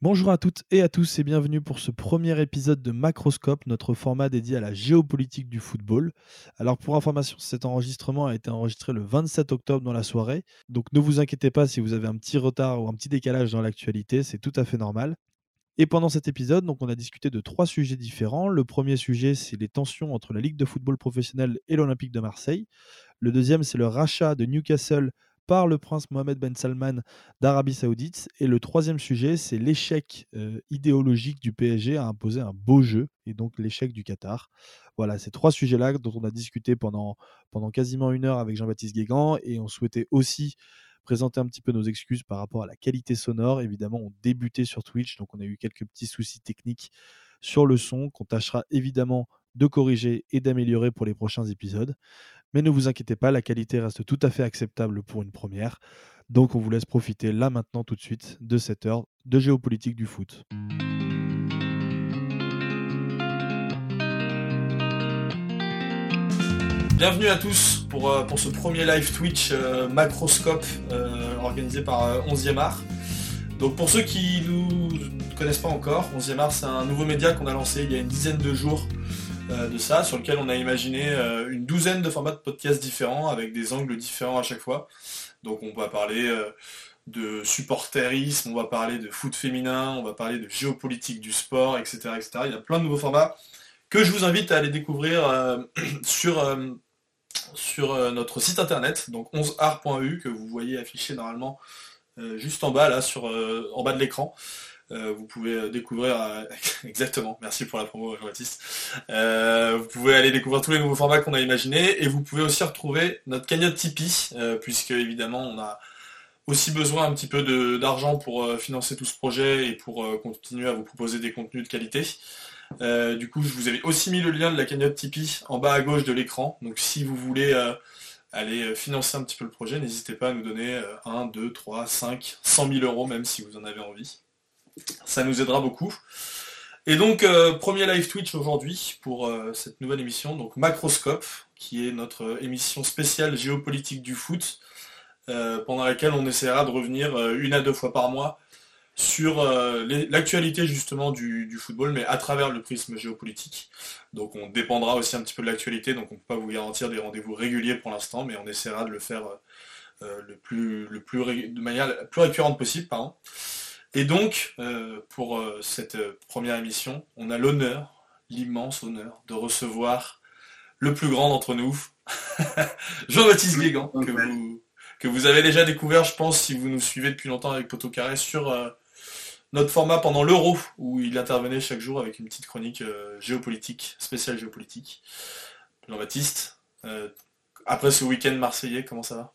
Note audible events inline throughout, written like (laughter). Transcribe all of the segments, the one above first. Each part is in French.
Bonjour à toutes et à tous et bienvenue pour ce premier épisode de Macroscope, notre format dédié à la géopolitique du football. Alors pour information, cet enregistrement a été enregistré le 27 octobre dans la soirée, donc ne vous inquiétez pas si vous avez un petit retard ou un petit décalage dans l'actualité, c'est tout à fait normal. Et pendant cet épisode, donc, on a discuté de trois sujets différents. Le premier sujet, c'est les tensions entre la Ligue de football professionnel et l'Olympique de Marseille. Le deuxième, c'est le rachat de Newcastle par le prince Mohamed Ben Salman d'Arabie Saoudite. Et le troisième sujet, c'est l'échec euh, idéologique du PSG à imposer un beau jeu, et donc l'échec du Qatar. Voilà, ces trois sujets-là dont on a discuté pendant, pendant quasiment une heure avec Jean-Baptiste Guégan, et on souhaitait aussi présenter un petit peu nos excuses par rapport à la qualité sonore. Évidemment, on débutait sur Twitch, donc on a eu quelques petits soucis techniques sur le son qu'on tâchera évidemment de corriger et d'améliorer pour les prochains épisodes. Mais ne vous inquiétez pas, la qualité reste tout à fait acceptable pour une première. Donc on vous laisse profiter là maintenant tout de suite de cette heure de géopolitique du foot. Bienvenue à tous pour, euh, pour ce premier live Twitch euh, Macroscope euh, organisé par 11e Art. Donc pour ceux qui nous connaissent pas encore, 11e Art c'est un nouveau média qu'on a lancé il y a une dizaine de jours euh, de ça, sur lequel on a imaginé euh, une douzaine de formats de podcasts différents, avec des angles différents à chaque fois. Donc on va parler euh, de supporterisme, on va parler de foot féminin, on va parler de géopolitique du sport, etc., etc. Il y a plein de nouveaux formats que je vous invite à aller découvrir (clears throat) sur, sur notre site internet, donc 11art.eu, que vous voyez affiché normalement juste en bas, là, sur, en bas de l'écran. Euh, vous pouvez euh, découvrir euh, (laughs) exactement, merci pour la promo Jean-Baptiste. vous pouvez aller découvrir tous les nouveaux formats qu'on a imaginés et vous pouvez aussi retrouver notre cagnotte Tipeee, puisque évidemment on a aussi besoin un petit peu d'argent pour financer tout ce projet et pour continuer à vous proposer des contenus de qualité. du coup, je vous avais aussi mis le lien de la cagnotte Tipeee en bas à gauche de l'écran. Donc si vous voulez aller financer un petit peu le projet, n'hésitez pas à nous donner 1, 2, 3, 5, 100 000 euros même si vous en avez envie. Ça nous aidera beaucoup. Et donc, euh, premier live Twitch aujourd'hui pour euh, cette nouvelle émission, donc Macroscope, qui est notre émission spéciale géopolitique du foot, euh, pendant laquelle on essaiera de revenir une à deux fois par mois sur l'actualité justement du, football, mais à travers le prisme géopolitique. Donc on dépendra aussi un petit peu de l'actualité, donc on ne peut pas vous garantir des rendez-vous réguliers pour l'instant, mais on essaiera de le faire le plus, le plus, de manière la plus récurrente possible. Pardon. Et donc, euh, pour euh, cette euh, première émission, on a l'honneur, l'immense honneur, de recevoir le plus grand d'entre nous, (laughs) Jean-Baptiste Guégan, que vous, que vous avez déjà découvert, je pense, si vous nous suivez depuis longtemps avec Poto Carré, sur notre format pendant l'Euro, où il intervenait chaque jour avec une petite chronique géopolitique, spéciale géopolitique. Jean-Baptiste, après ce week-end marseillais, comment ça va?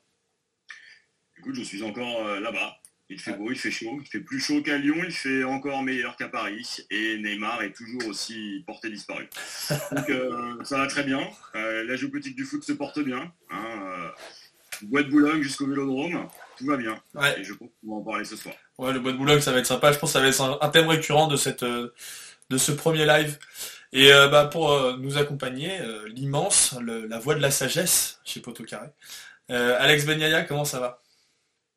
Écoute, je suis encore là-bas, il fait beau, il fait chaud, il fait plus chaud qu'à Lyon, il fait encore meilleur qu'à Paris. Et Neymar est toujours aussi porté disparu. Donc euh, (laughs) ça va très bien. Euh, la géopolitique du foot se porte bien. Hein, euh, bois de Boulogne jusqu'au Vélodrome, tout va bien. Et je pense qu'on va en parler ce soir. Ouais, le bois de Boulogne, ça va être sympa. Je pense que ça va être un, thème récurrent de, cette, de ce premier live. Et bah, pour nous accompagner, l'immense, la voix de la sagesse chez Poto Carré. Alex Benyaya, comment ça va?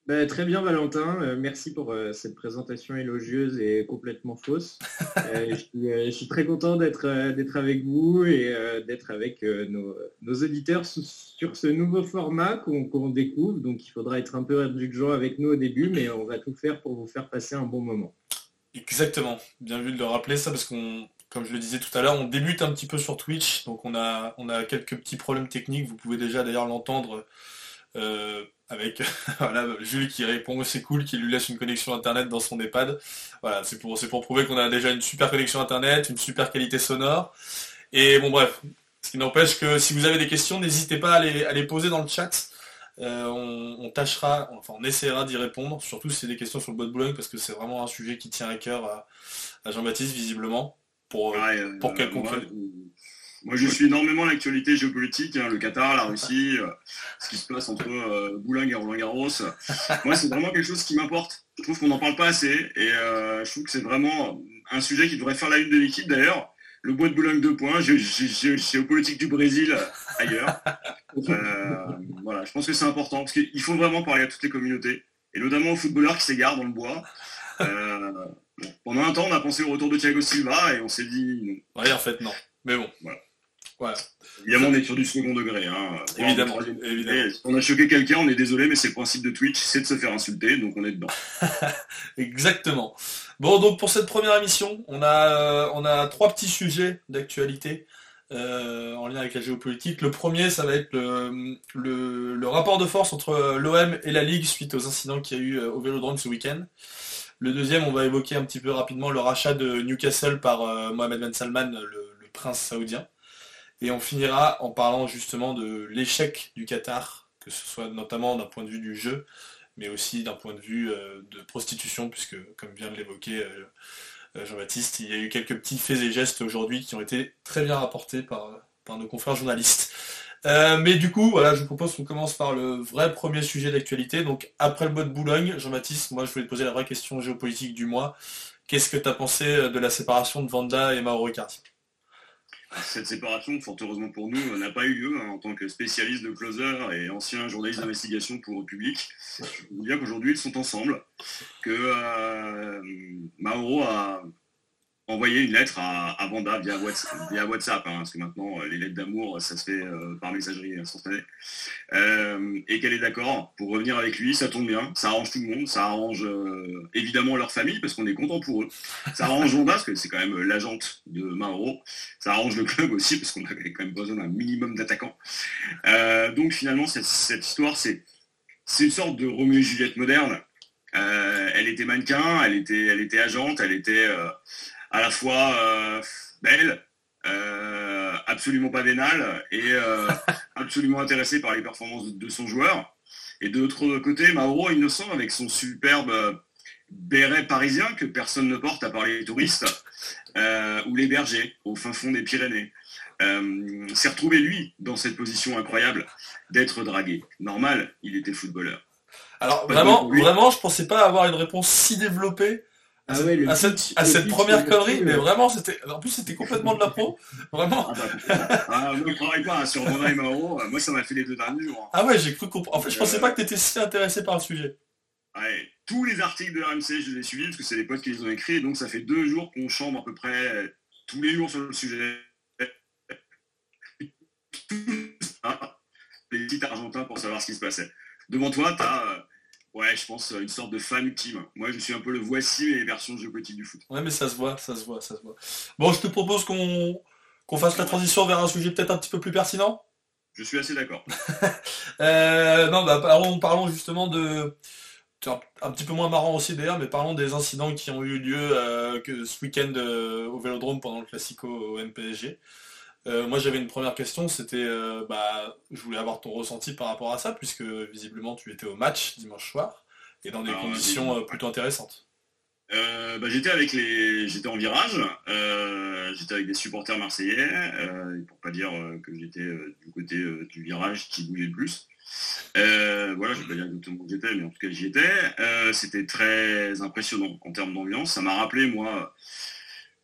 Bah, très bien Valentin, euh, merci pour euh, cette présentation élogieuse et complètement fausse. (laughs) Euh, je, suis, très content d'être avec vous et d'être avec nos, auditeurs sur ce nouveau format qu'on découvre. Donc il faudra être un peu indulgent avec nous au début, mais on va tout faire pour vous faire passer un bon moment. Exactement, bien vu de le rappeler ça parce qu'on, comme je le disais tout à l'heure, on débute un petit peu sur Twitch, donc on a, on a quelques petits problèmes techniques, vous pouvez déjà d'ailleurs l'entendre avec (laughs) voilà, Jules qui répond c'est cool, qui lui laisse une connexion internet dans son EHPAD. Voilà, c'est pour, pour prouver qu'on a déjà une super connexion internet, une super qualité sonore. Et bon bref, ce qui n'empêche que si vous avez des questions, n'hésitez pas à les, à les poser dans le chat. Euh, on, tâchera, enfin on essaiera d'y répondre, surtout si c'est des questions sur le bois de Boulogne, parce que c'est vraiment un sujet qui tient à cœur à, Jean-Baptiste visiblement, pour, euh, pour euh, moi, je suis énormément l'actualité géopolitique, hein, le Qatar, la Russie, euh, ce qui se passe entre euh, Boulogne et Roland-Garros. Moi, c'est vraiment quelque chose qui m'importe. Je trouve qu'on n'en parle pas assez et euh, je trouve que c'est vraiment un sujet qui devrait faire la une de l'équipe d'ailleurs. Le bois de Boulogne 2 points, géopolitique du Brésil ailleurs. voilà, je pense que c'est important parce qu'il faut vraiment parler à toutes les communautés et notamment aux footballeurs qui s'égarent dans le bois. pendant un temps, on a pensé au retour de Thiago Silva et on s'est dit non. Oui, en fait, non. Mais bon. Voilà. Évidemment, on est sur du second degré. Hein. Évidemment, évidemment. on a choqué quelqu'un, on est désolé, mais c'est le principe de Twitch, c'est de se faire insulter, donc on est dedans. (laughs) Exactement. Bon, donc pour cette première émission, on a, euh, on a trois petits sujets d'actualité. Euh, en lien avec la géopolitique. Le premier, ça va être le, rapport de force entre l'OM et la Ligue suite aux incidents qu'il y a eu euh, au Vélodrome ce week-end. Le deuxième, on va évoquer un petit peu rapidement le rachat de Newcastle par Mohamed Ben Salman, le, prince saoudien. Et on finira en parlant justement de l'échec du Qatar, que ce soit notamment d'un point de vue du jeu, mais aussi d'un point de vue euh, de prostitution, puisque comme vient de l'évoquer euh, euh, Jean-Baptiste, il y a eu quelques petits faits et gestes aujourd'hui qui ont été très bien rapportés par, nos confrères journalistes. mais du coup, voilà, je vous propose qu'on commence par le vrai premier sujet d'actualité. Donc après le mot de Boulogne, Jean-Baptiste, moi je voulais te poser la vraie question géopolitique du mois. Qu'est-ce que tu as pensé de la séparation de Vanda et Mauro Icardi? Cette séparation, fort heureusement pour nous, n'a pas eu lieu hein, en tant que spécialiste de closer et ancien journaliste d'investigation pour le public. Je vous dire qu'aujourd'hui, ils sont ensemble, que euh, Mauro a envoyer une lettre à, à Vanda via WhatsApp, hein, parce que maintenant euh, les lettres d'amour ça se fait euh, par messagerie instantanée, euh, et qu'elle est d'accord pour revenir avec lui, ça tombe bien, ça arrange tout le monde, ça arrange évidemment leur famille parce qu'on est content pour eux, ça arrange Vanda parce que c'est quand même l'agente de Mauro, ça arrange le club aussi parce qu'on a quand même besoin d'un minimum d'attaquants. donc finalement cette, cette histoire c'est c'est une sorte de Roméo et Juliette moderne. elle était mannequin, elle était, elle était agente, elle était, à la fois euh, belle, euh, absolument pas vénale et euh, (laughs) absolument intéressée par les performances de son joueur. Et de l'autre côté, Mauro innocent avec son superbe béret parisien que personne ne porte à part les touristes, ou les bergers au fin fond des Pyrénées. s'est retrouvé lui dans cette position incroyable d'être dragué. Normal, il était footballeur. Alors vraiment, vraiment, je pensais pas avoir une réponse si développée à, ah cette, première connerie, mais vraiment, c'était, en plus, c'était complètement de la pro. (laughs) Vraiment. Ah, bah, ah, ne travaille pas sur Ronald et Maro. Moi, ça m'a fait les deux derniers jours. Hein. Ah ouais, j'ai cru comprendre. En fait, je pensais pas que tu étais si intéressé par le sujet. Ouais, tous les articles de RMC, je les ai suivis parce que c'est les potes qui les ont écrits. Donc, ça fait deux jours qu'on chambre à peu près tous les jours sur le sujet. les petits argentins pour savoir ce qui se passait. Devant toi, tu as euh, Ouais, je pense une sorte de fan ultime. Moi, je suis un peu le voici les versions géopolitiques du foot. Ouais, mais ça se voit, ça se voit, ça se voit. Bon, je te propose qu'on qu'on fasse la transition vers un sujet peut-être un petit peu plus pertinent. Je suis assez d'accord. (laughs) euh, non, bah parlons, parlons justement de un, petit peu moins marrant aussi d'ailleurs, mais parlons des incidents qui ont eu lieu euh, que ce week-end euh, au Vélodrome pendant le Classico au MPSG. Euh, moi j'avais une première question, c'était, euh, bah, je voulais avoir ton ressenti par rapport à ça, puisque visiblement tu étais au match dimanche soir, et dans des conditions euh, plutôt intéressantes. Bah, j'étais avec les, j'étais en virage, j'étais avec des supporters marseillais, pour pas dire que j'étais du côté du virage qui bougeait le plus. voilà, je vais pas dire exactement où j'étais, mais en tout cas j'y étais. c'était très impressionnant en termes d'ambiance. Ça m'a rappelé moi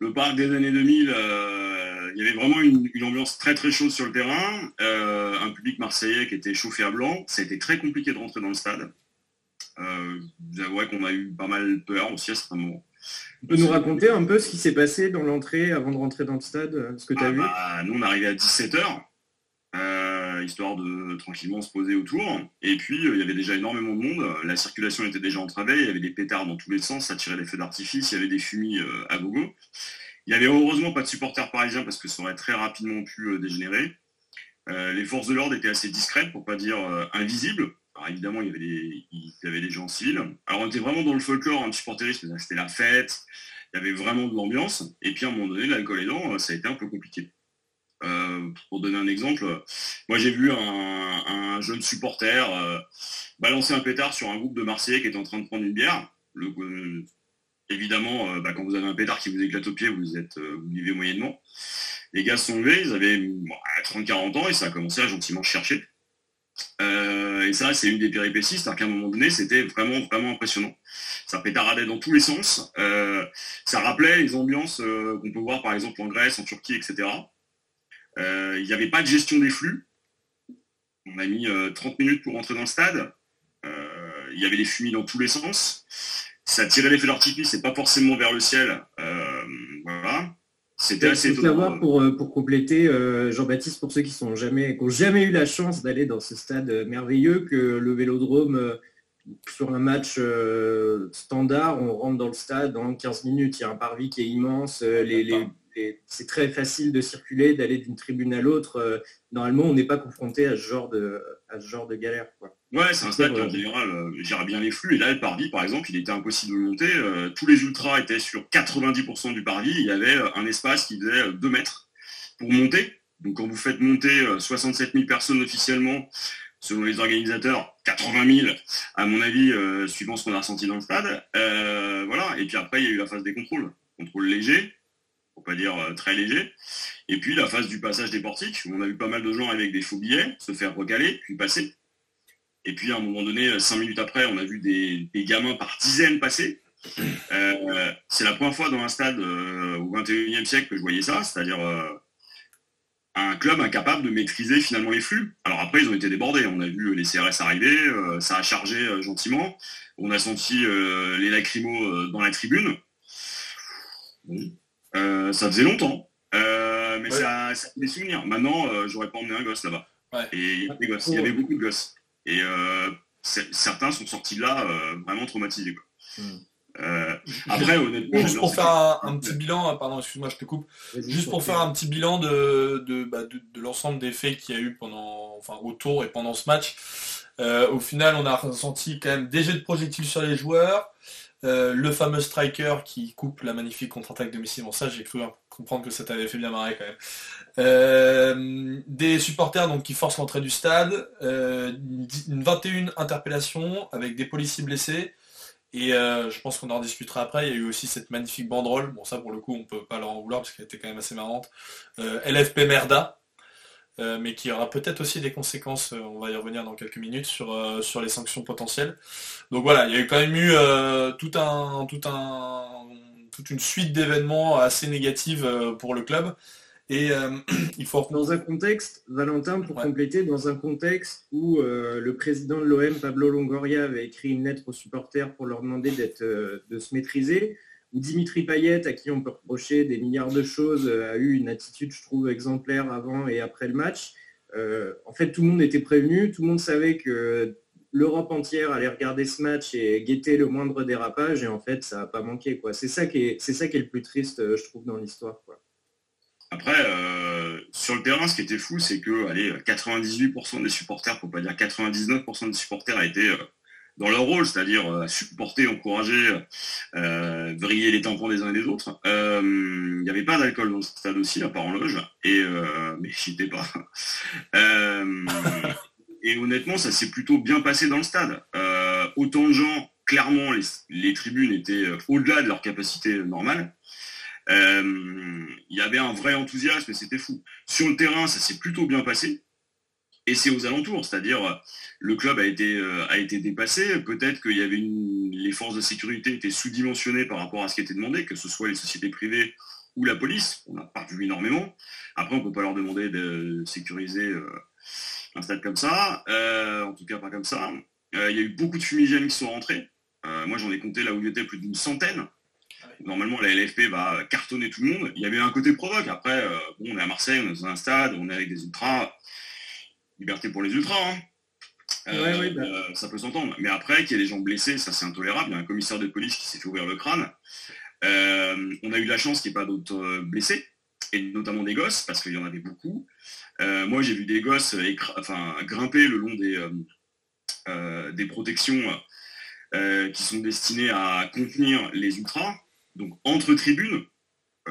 le parc des années 2000, euh, il y avait vraiment une, ambiance très très chaude sur le terrain, euh, un public marseillais qui était chauffé à blanc. Ça a été très compliqué de rentrer dans le stade. Euh, J'avoue qu'on a eu pas mal peur aussi à ce moment. Tu peux nous raconter un peu ce qui s'est passé dans l'entrée avant de rentrer dans le stade, ce que tu as ah vu? bah, Nous, on arrivait à 17h. Euh, histoire de tranquillement se poser autour. Et puis, euh, il y avait déjà énormément de monde. La circulation était déjà entravée. Il y avait des pétards dans tous les sens. Ça tirait des feux d'artifice. Il y avait des fumis euh, à gogo. Il n'y avait heureusement pas de supporters parisiens parce que ça aurait très rapidement pu dégénérer. les forces de l'ordre étaient assez discrètes, pour pas dire invisibles. Alors évidemment, il y, avait des, gens civils. Alors on était vraiment dans le folklore, un hein, supporterisme, c'était la fête, il y avait vraiment de l'ambiance. Et puis à un moment donné, l'alcool aidant, ça a été un peu compliqué. Euh, pour donner un exemple, moi j'ai vu un, jeune supporter euh, balancer un pétard sur un groupe de Marseillais qui était en train de prendre une bière. Euh, évidemment, bah, quand vous avez un pétard qui vous éclate au pied, vous êtes vous vivez moyennement. Les gars sont levés, ils avaient 30-40 ans et ça a commencé à gentiment chercher. et ça, c'est une des péripéties, c'est-à-dire qu'à un moment donné, c'était vraiment, vraiment impressionnant. Ça pétaradait dans tous les sens. ça rappelait les ambiances qu'on peut voir par exemple en Grèce, en Turquie, etc. Euh, il n'y avait pas de gestion des flux. On a mis 30 euh, minutes pour rentrer dans le stade. Euh, il y avait des fumis dans tous les sens. Ça tirait les feux d'artifice, c'est pas forcément vers le ciel. voilà. C'était assez étonnant. savoir pour, pour compléter, Jean-Baptiste, pour ceux qui sont jamais, qui n'ont jamais eu la chance d'aller dans ce stade merveilleux, que le Vélodrome sur un match standard, on rentre dans le stade en 15 minutes. Il y a un parvis qui est immense. les, c'est très facile de circuler, d'aller d'une tribune à l'autre. Euh, normalement, on n'est pas confronté à ce genre de, à ce genre de galère. Quoi. Ouais, c'est un stade qui en général euh, gère bien les flux. Et là, le parvis, par exemple, il était impossible de monter. Euh, tous les ultras étaient sur 90% du parvis. Il y avait un espace qui faisait 2 mètres pour monter. Donc quand vous faites monter 67 000 personnes officiellement, selon les organisateurs, 80 000, à mon avis, suivant ce qu'on a ressenti dans le stade. voilà. Et puis après, il y a eu la phase des contrôles. Contrôle léger, pour pas dire euh, très léger. Et puis la phase du passage des portiques, où on a vu pas mal de gens avec des faux billets se faire recaler, puis passer. Et puis à un moment donné, euh, cinq minutes après, on a vu des, gamins par dizaines passer. Euh, c'est la première fois dans un stade au 21e siècle que je voyais ça, c'est-à-dire un club incapable de maîtriser finalement les flux. Alors après, ils ont été débordés. On a vu les CRS arriver, ça a chargé gentiment. On a senti les lacrymos dans la tribune. Ça faisait longtemps. Euh, mais ça, ça des souvenirs. Maintenant, euh, j'aurais pas emmené un gosse là-bas. Et il y, avait beaucoup de gosses. Et certains sont sortis de là vraiment traumatisés. Hmm. après, honnêtement, juste pour faire un, petit bilan, pardon, excuse-moi, je te coupe. Juste pour faire un petit bilan de, bah, de, de, l'ensemble des faits qu'il y a eu pendant, enfin, autour et pendant ce match. au final, on a ressenti quand même des jets de projectiles sur les joueurs, euh, le fameux striker qui coupe la magnifique contre-attaque de. Bon, ça, j'ai cru comprendre que ça t'avait fait bien marrer quand même. Euh, des supporters donc qui forcent l'entrée du stade, euh, une 21 interpellations avec des policiers blessés. Et je pense qu'on en discutera après. Il y a eu aussi cette magnifique banderole. Bon, ça pour le coup, on peut pas leur en vouloir parce qu'elle était quand même assez marrante. LFP Merda. Euh, mais qui aura peut-être aussi des conséquences, euh, on va y revenir dans quelques minutes, sur, euh, sur les sanctions potentielles. Donc voilà, il y a quand même eu tout un, tout un, toute une suite d'événements assez négatives pour le club. Et (clears throat) il faut... Dans un contexte, Valentin, pour compléter, dans un contexte où le président de l'OM, Pablo Longoria, avait écrit une lettre aux supporters pour leur demander d'être, de se maîtriser, Dimitri Payet, à qui on peut reprocher des milliards de choses, euh, a eu une attitude, je trouve, exemplaire avant et après le match. Euh, en fait, tout le monde était prévenu, tout le monde savait que l'Europe entière allait regarder ce match et guetter le moindre dérapage, et en fait, ça n'a pas manqué. C'est ça, qui est, le plus triste, euh, je trouve, dans l'histoire. Après, sur le terrain, ce qui était fou, c'est que allez, 98% des supporters, pour pas dire 99% des supporters, a été dans leur rôle, c'est-à-dire euh, supporter, encourager, euh, vriller les tampons des uns et des autres. Euh, il n'y avait pas d'alcool dans le stade aussi, à part en loge, et euh, (laughs) mais j'étais pas. et honnêtement, ça s'est plutôt bien passé dans le stade. autant de gens, clairement, les, tribunes étaient au-delà de leur capacité normale. Il y avait un vrai enthousiasme et c'était fou. Sur le terrain, ça s'est plutôt bien passé et c'est aux alentours, c'est-à-dire le club a été, euh, a été dépassé, peut-être qu'il y avait les forces de sécurité étaient sous-dimensionnées par rapport à ce qui était demandé, que ce soit les sociétés privées ou la police, on n'a pas vu énormément. Après, on ne peut pas leur demander de sécuriser euh, un stade comme ça, euh, en tout cas pas comme ça. il y a eu beaucoup de fumigènes qui sont rentrés. moi, j'en ai compté là où il était plus d'une centaine. Normalement, la LFP va cartonner tout le monde. Il y avait un côté provoque. Après, bon, on est à Marseille, on est dans un stade, on est avec des ultras liberté pour les ultras. Hein. Euh, bah. euh, ça peut s'entendre. Mais après, qu'il y ait des gens blessés, ça c'est intolérable. Il y a un commissaire de police qui s'est fait ouvrir le crâne. Euh, on a eu la chance qu'il n'y ait pas d'autres blessés, et notamment des gosses, parce qu'il y en avait beaucoup. moi, j'ai vu des gosses enfin, grimper le long des, des protections qui sont destinées à contenir les ultras, donc entre tribunes,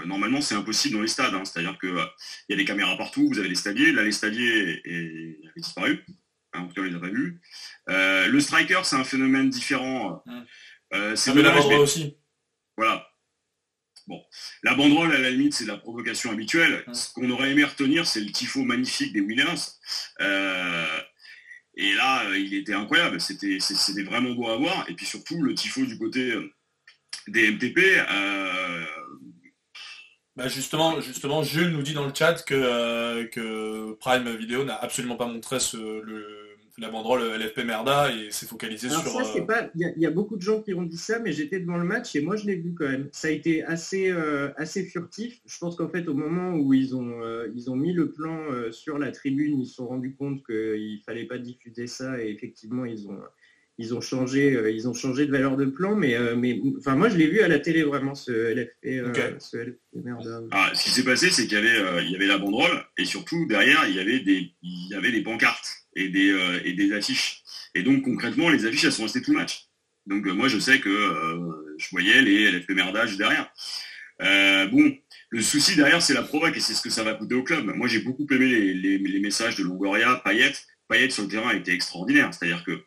normalement, c'est impossible dans les stades. Hein. C'est-à-dire qu'il euh, y a des caméras partout, vous avez les stadiers. Là, les stadiers avaient disparu. en tout cas, on les a pas vus. Euh, le striker, c'est un phénomène différent. c'est la banderole aussi. Voilà. Bon, la banderole, à la limite, c'est de la provocation habituelle. Ce qu'on aurait aimé retenir, c'est le tifo magnifique des Winners. et là, il était incroyable. C'était vraiment beau à voir. Et puis surtout, le tifo du côté des MTP. Bah justement, justement, Jules nous dit dans le chat que, euh, que Prime Video n'a absolument pas montré ce, le, la banderole LFP Merda et s'est focalisé sur. Ça, c'est pas. Il y, a beaucoup de gens qui ont dit ça, mais j'étais devant le match et moi je l'ai vu quand même. Ça a été assez assez furtif. Je pense qu'en fait au moment où ils ont ils ont mis le plan sur la tribune, ils se sont rendus compte qu'il fallait pas diffuser ça et effectivement ils ont ils ont changé, euh, ils ont changé de valeur de plan, mais, euh, mais enfin, moi je l'ai vu à la télé vraiment ce LFP. Euh, ce, ah, ce qui s'est passé, c'est qu'il y avait, il y avait la banderole et surtout derrière il y avait des, il y avait des pancartes et des, et des affiches. Et donc concrètement, les affiches elles sont restées tout le match. Donc moi je sais que je voyais les LFP merdage derrière. bon, le souci derrière, c'est la provoque et c'est ce que ça va coûter au club. Moi, j'ai beaucoup aimé les, les, messages de Longoria, Payet. Payet sur le terrain a été extraordinaire. C'est-à-dire que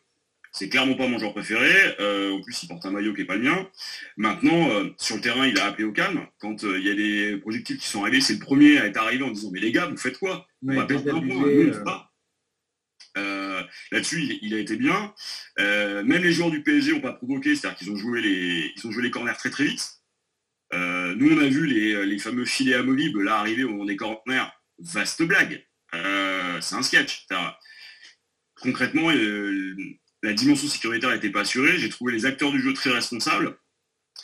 c'est clairement pas mon joueur préféré. Euh, en plus, il porte un maillot qui n'est pas le mien. Maintenant, euh, sur le terrain, il a appelé au calme. Quand euh, il y a des projectiles qui sont arrivés, c'est le premier à être arrivé en disant Mais les gars, vous faites quoi? On va perdre un point, Là-dessus, il, a été bien. même les joueurs du PSG n'ont pas provoqué, c'est-à-dire qu'ils ont joué les, ils ont joué les corners très très vite. nous, on a vu les, fameux filets amovibles là arriver au moment des corners. Vaste blague. c'est un sketch. Concrètement, la dimension sécuritaire n'était pas assurée. J'ai trouvé les acteurs du jeu très responsables.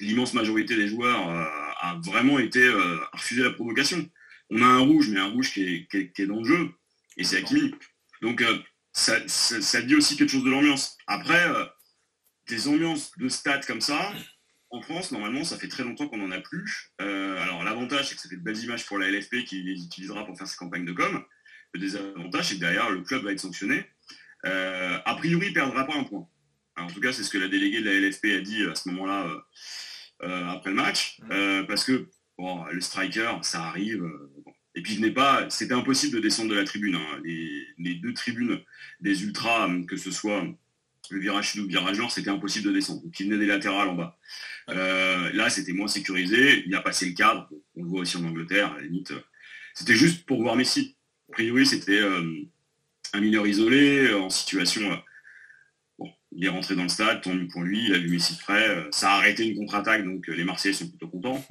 L'immense majorité des joueurs euh, a vraiment été euh, refusé la provocation. On a un rouge, mais un rouge qui est, dans le jeu, et c'est Hakimi. Donc euh, ça, dit aussi quelque chose de l'ambiance. Après, des ambiances de stade comme ça, en France, normalement, ça fait très longtemps qu'on n'en a plus. alors l'avantage, c'est que ça fait de belles images pour la LFP qui les utilisera pour faire ses campagnes de com. Le désavantage, c'est que derrière, le club va être sanctionné. Euh, a priori, il ne perdra pas un point. en tout cas, c'est ce que la déléguée de la LFP a dit à ce moment-là, euh, euh, après le match, parce que bon, le striker, ça arrive. Et puis, pas, c'était impossible de descendre de la tribune. Hein. Les, deux tribunes des ultras, que ce soit le virage sud ou le virage nord, c'était impossible de descendre. Donc, il venait des latérales en bas. là, c'était moins sécurisé. Il a passé le cadre. On le voit aussi en Angleterre, à la limite. C'était juste pour voir Messi. A priori, c'était un mineur isolé, euh, en situation. Euh, bon, il est rentré dans le stade, tant mieux pour lui, il a vu Messi de près. Euh, ça a arrêté une contre-attaque, donc les Marseillais sont plutôt contents.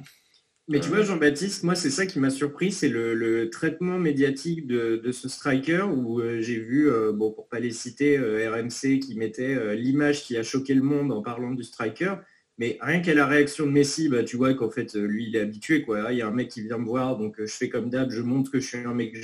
Mais tu vois, Jean-Baptiste, moi, c'est ça qui m'a surpris, c'est le, traitement médiatique de, ce striker où j'ai vu, bon, pour pas les citer, RMC qui mettait l'image qui a choqué le monde en parlant du striker. Mais rien qu'à la réaction de Messi, bah, tu vois qu'en fait, lui, il est habitué. Quoi. Il y a un mec qui vient me voir, donc je fais comme d'hab, je montre que je suis un mec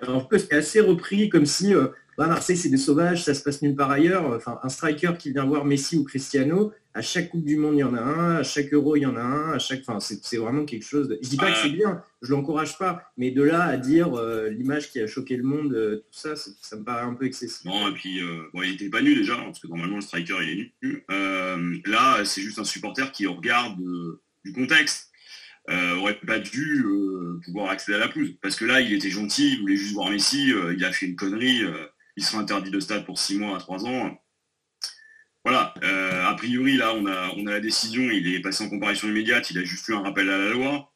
alors que c'est assez repris comme si euh, bah, Marseille c'est des sauvages, ça se passe nulle part ailleurs. Enfin, un striker qui vient voir Messi ou Cristiano, à chaque Coupe du Monde il y en a un, à chaque Euro il y en a un, à chaque. Enfin, c'est vraiment quelque chose. De... Je dis pas que c'est bien, je l'encourage pas, mais de là à dire euh, l'image qui a choqué le monde, euh, tout ça, ça me paraît un peu excessif. Non, et puis bon, il était pas nu déjà, parce que normalement le striker il est nu. là, c'est juste un supporter qui regarde du contexte euh, aurait pas dû euh, pouvoir accéder à la pelouse. Parce que là, il était gentil, il voulait juste voir Messi, euh, il a fait une connerie, il sera interdit de stade pour 6 mois à 3 ans. Voilà, a priori, là, on a, on a la décision, il est passé en comparaison immédiate, il a juste eu un rappel à la loi.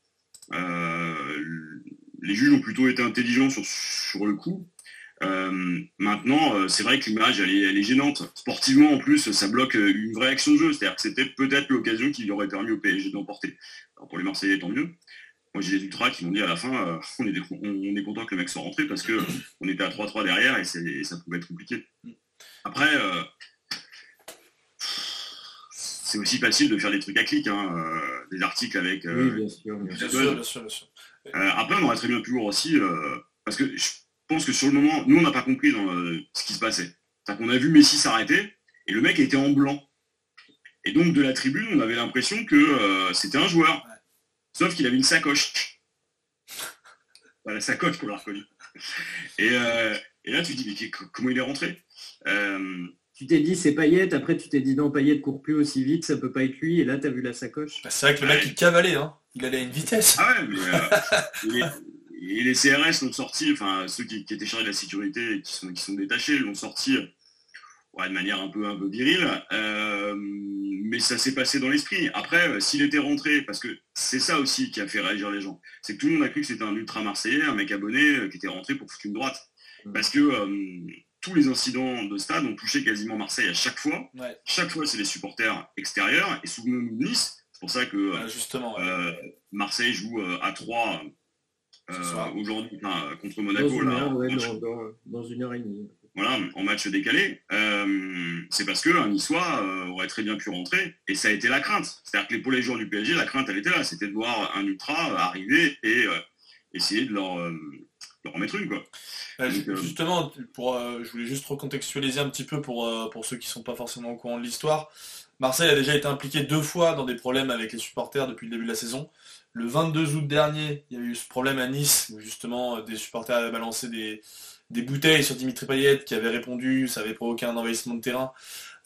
les juges ont plutôt été intelligents sur, sur le coup. maintenant, c'est vrai que l'image, elle elle est, gênante. Sportivement, en plus, ça bloque une vraie action de jeu. C'est-à-dire que c'était peut-être l'occasion qui aurait permis au PSG d'emporter pour les Marseillais, tant mieux. Moi, j'ai des ultras qui m'ont dit à la fin, euh, on, est, on, est, content que le mec soit rentré parce qu'on était à 3-3 derrière et, ça pouvait être compliqué. Après, euh, c'est aussi facile de faire des trucs à clic, hein, euh, des articles avec. oui, bien sûr, bien sûr. après, on aurait très bien pu voir aussi, parce que je pense que sur le moment, nous, on n'a pas compris dans, ce qui se passait. C'est-à-dire qu'on a vu Messi s'arrêter et le mec était en blanc. Et donc de la tribune, on avait l'impression que euh, c'était un joueur. Sauf qu'il avait une sacoche. la sacoche qu'on l'a reconnu. Euh, et, là, tu te dis, mais comment il est rentré? Euh, Tu t'es dit, c'est Payette, après tu t'es dit, non, Payette court plus aussi vite, ça peut pas être lui, et là, tu as vu la sacoche. Bah, c'est vrai que le mec, il cavalait, hein. il allait à une vitesse. Ah ouais, mais... (laughs) et, les CRS l'ont sorti, enfin, ceux qui, étaient chargés de la sécurité et qui sont, qui sont détachés, l'ont sorti de manière un peu, un peu virile, euh, mais ça s'est passé dans l'esprit. Après, euh, s'il était rentré, parce que c'est ça aussi qui a fait réagir les gens, c'est que tout le monde a cru que c'était un ultra marseillais, un mec abonné euh, qui était rentré pour foutre une droite. Mm. Parce que tous les incidents de stade ont touché quasiment Marseille à chaque fois. Chaque fois, c'est les supporters extérieurs. Et souvenons-nous de Nice, c'est pour ça que justement, Marseille joue à 3 aujourd'hui contre Monaco. Dans une, heure, et demie. Voilà, en match décalé, c'est parce qu'un Niçois aurait très bien pu rentrer, et ça a été la crainte. C'est-à-dire que les, pour les joueurs du PSG, la crainte, elle était là, c'était de voir un ultra arriver et essayer de leur, leur en mettre une. Quoi. Euh, justement, pour, euh, je voulais juste recontextualiser un petit peu pour, euh, pour ceux qui ne sont pas forcément au courant de l'histoire. Marseille a déjà été impliqué deux fois dans des problèmes avec les supporters depuis le début de la saison. Le 22 août dernier, il y a eu ce problème à Nice où justement des supporters avaient balancé des, bouteilles sur Dimitri Payet qui avait répondu, ça avait provoqué un envahissement de terrain.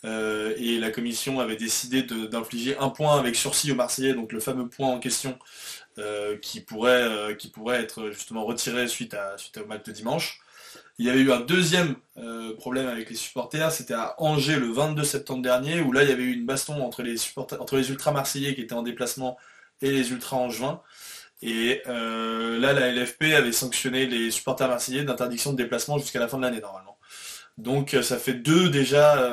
et la commission avait décidé d'infliger un point avec sursis aux Marseillais, donc le fameux point en question qui, pourrait, qui pourrait être justement retiré suite, à, suite au match de dimanche. Il y avait eu un deuxième euh, problème avec les supporters, c'était à Angers le 22 septembre dernier, où là il y avait eu une baston entre les, supporters, entre les ultras marseillais qui étaient en déplacement et les ultras angevins. Et euh, là, la LFP avait sanctionné les supporters marseillais d'interdiction de déplacement jusqu'à la fin de l'année normalement. Donc euh, ça fait deux déjà,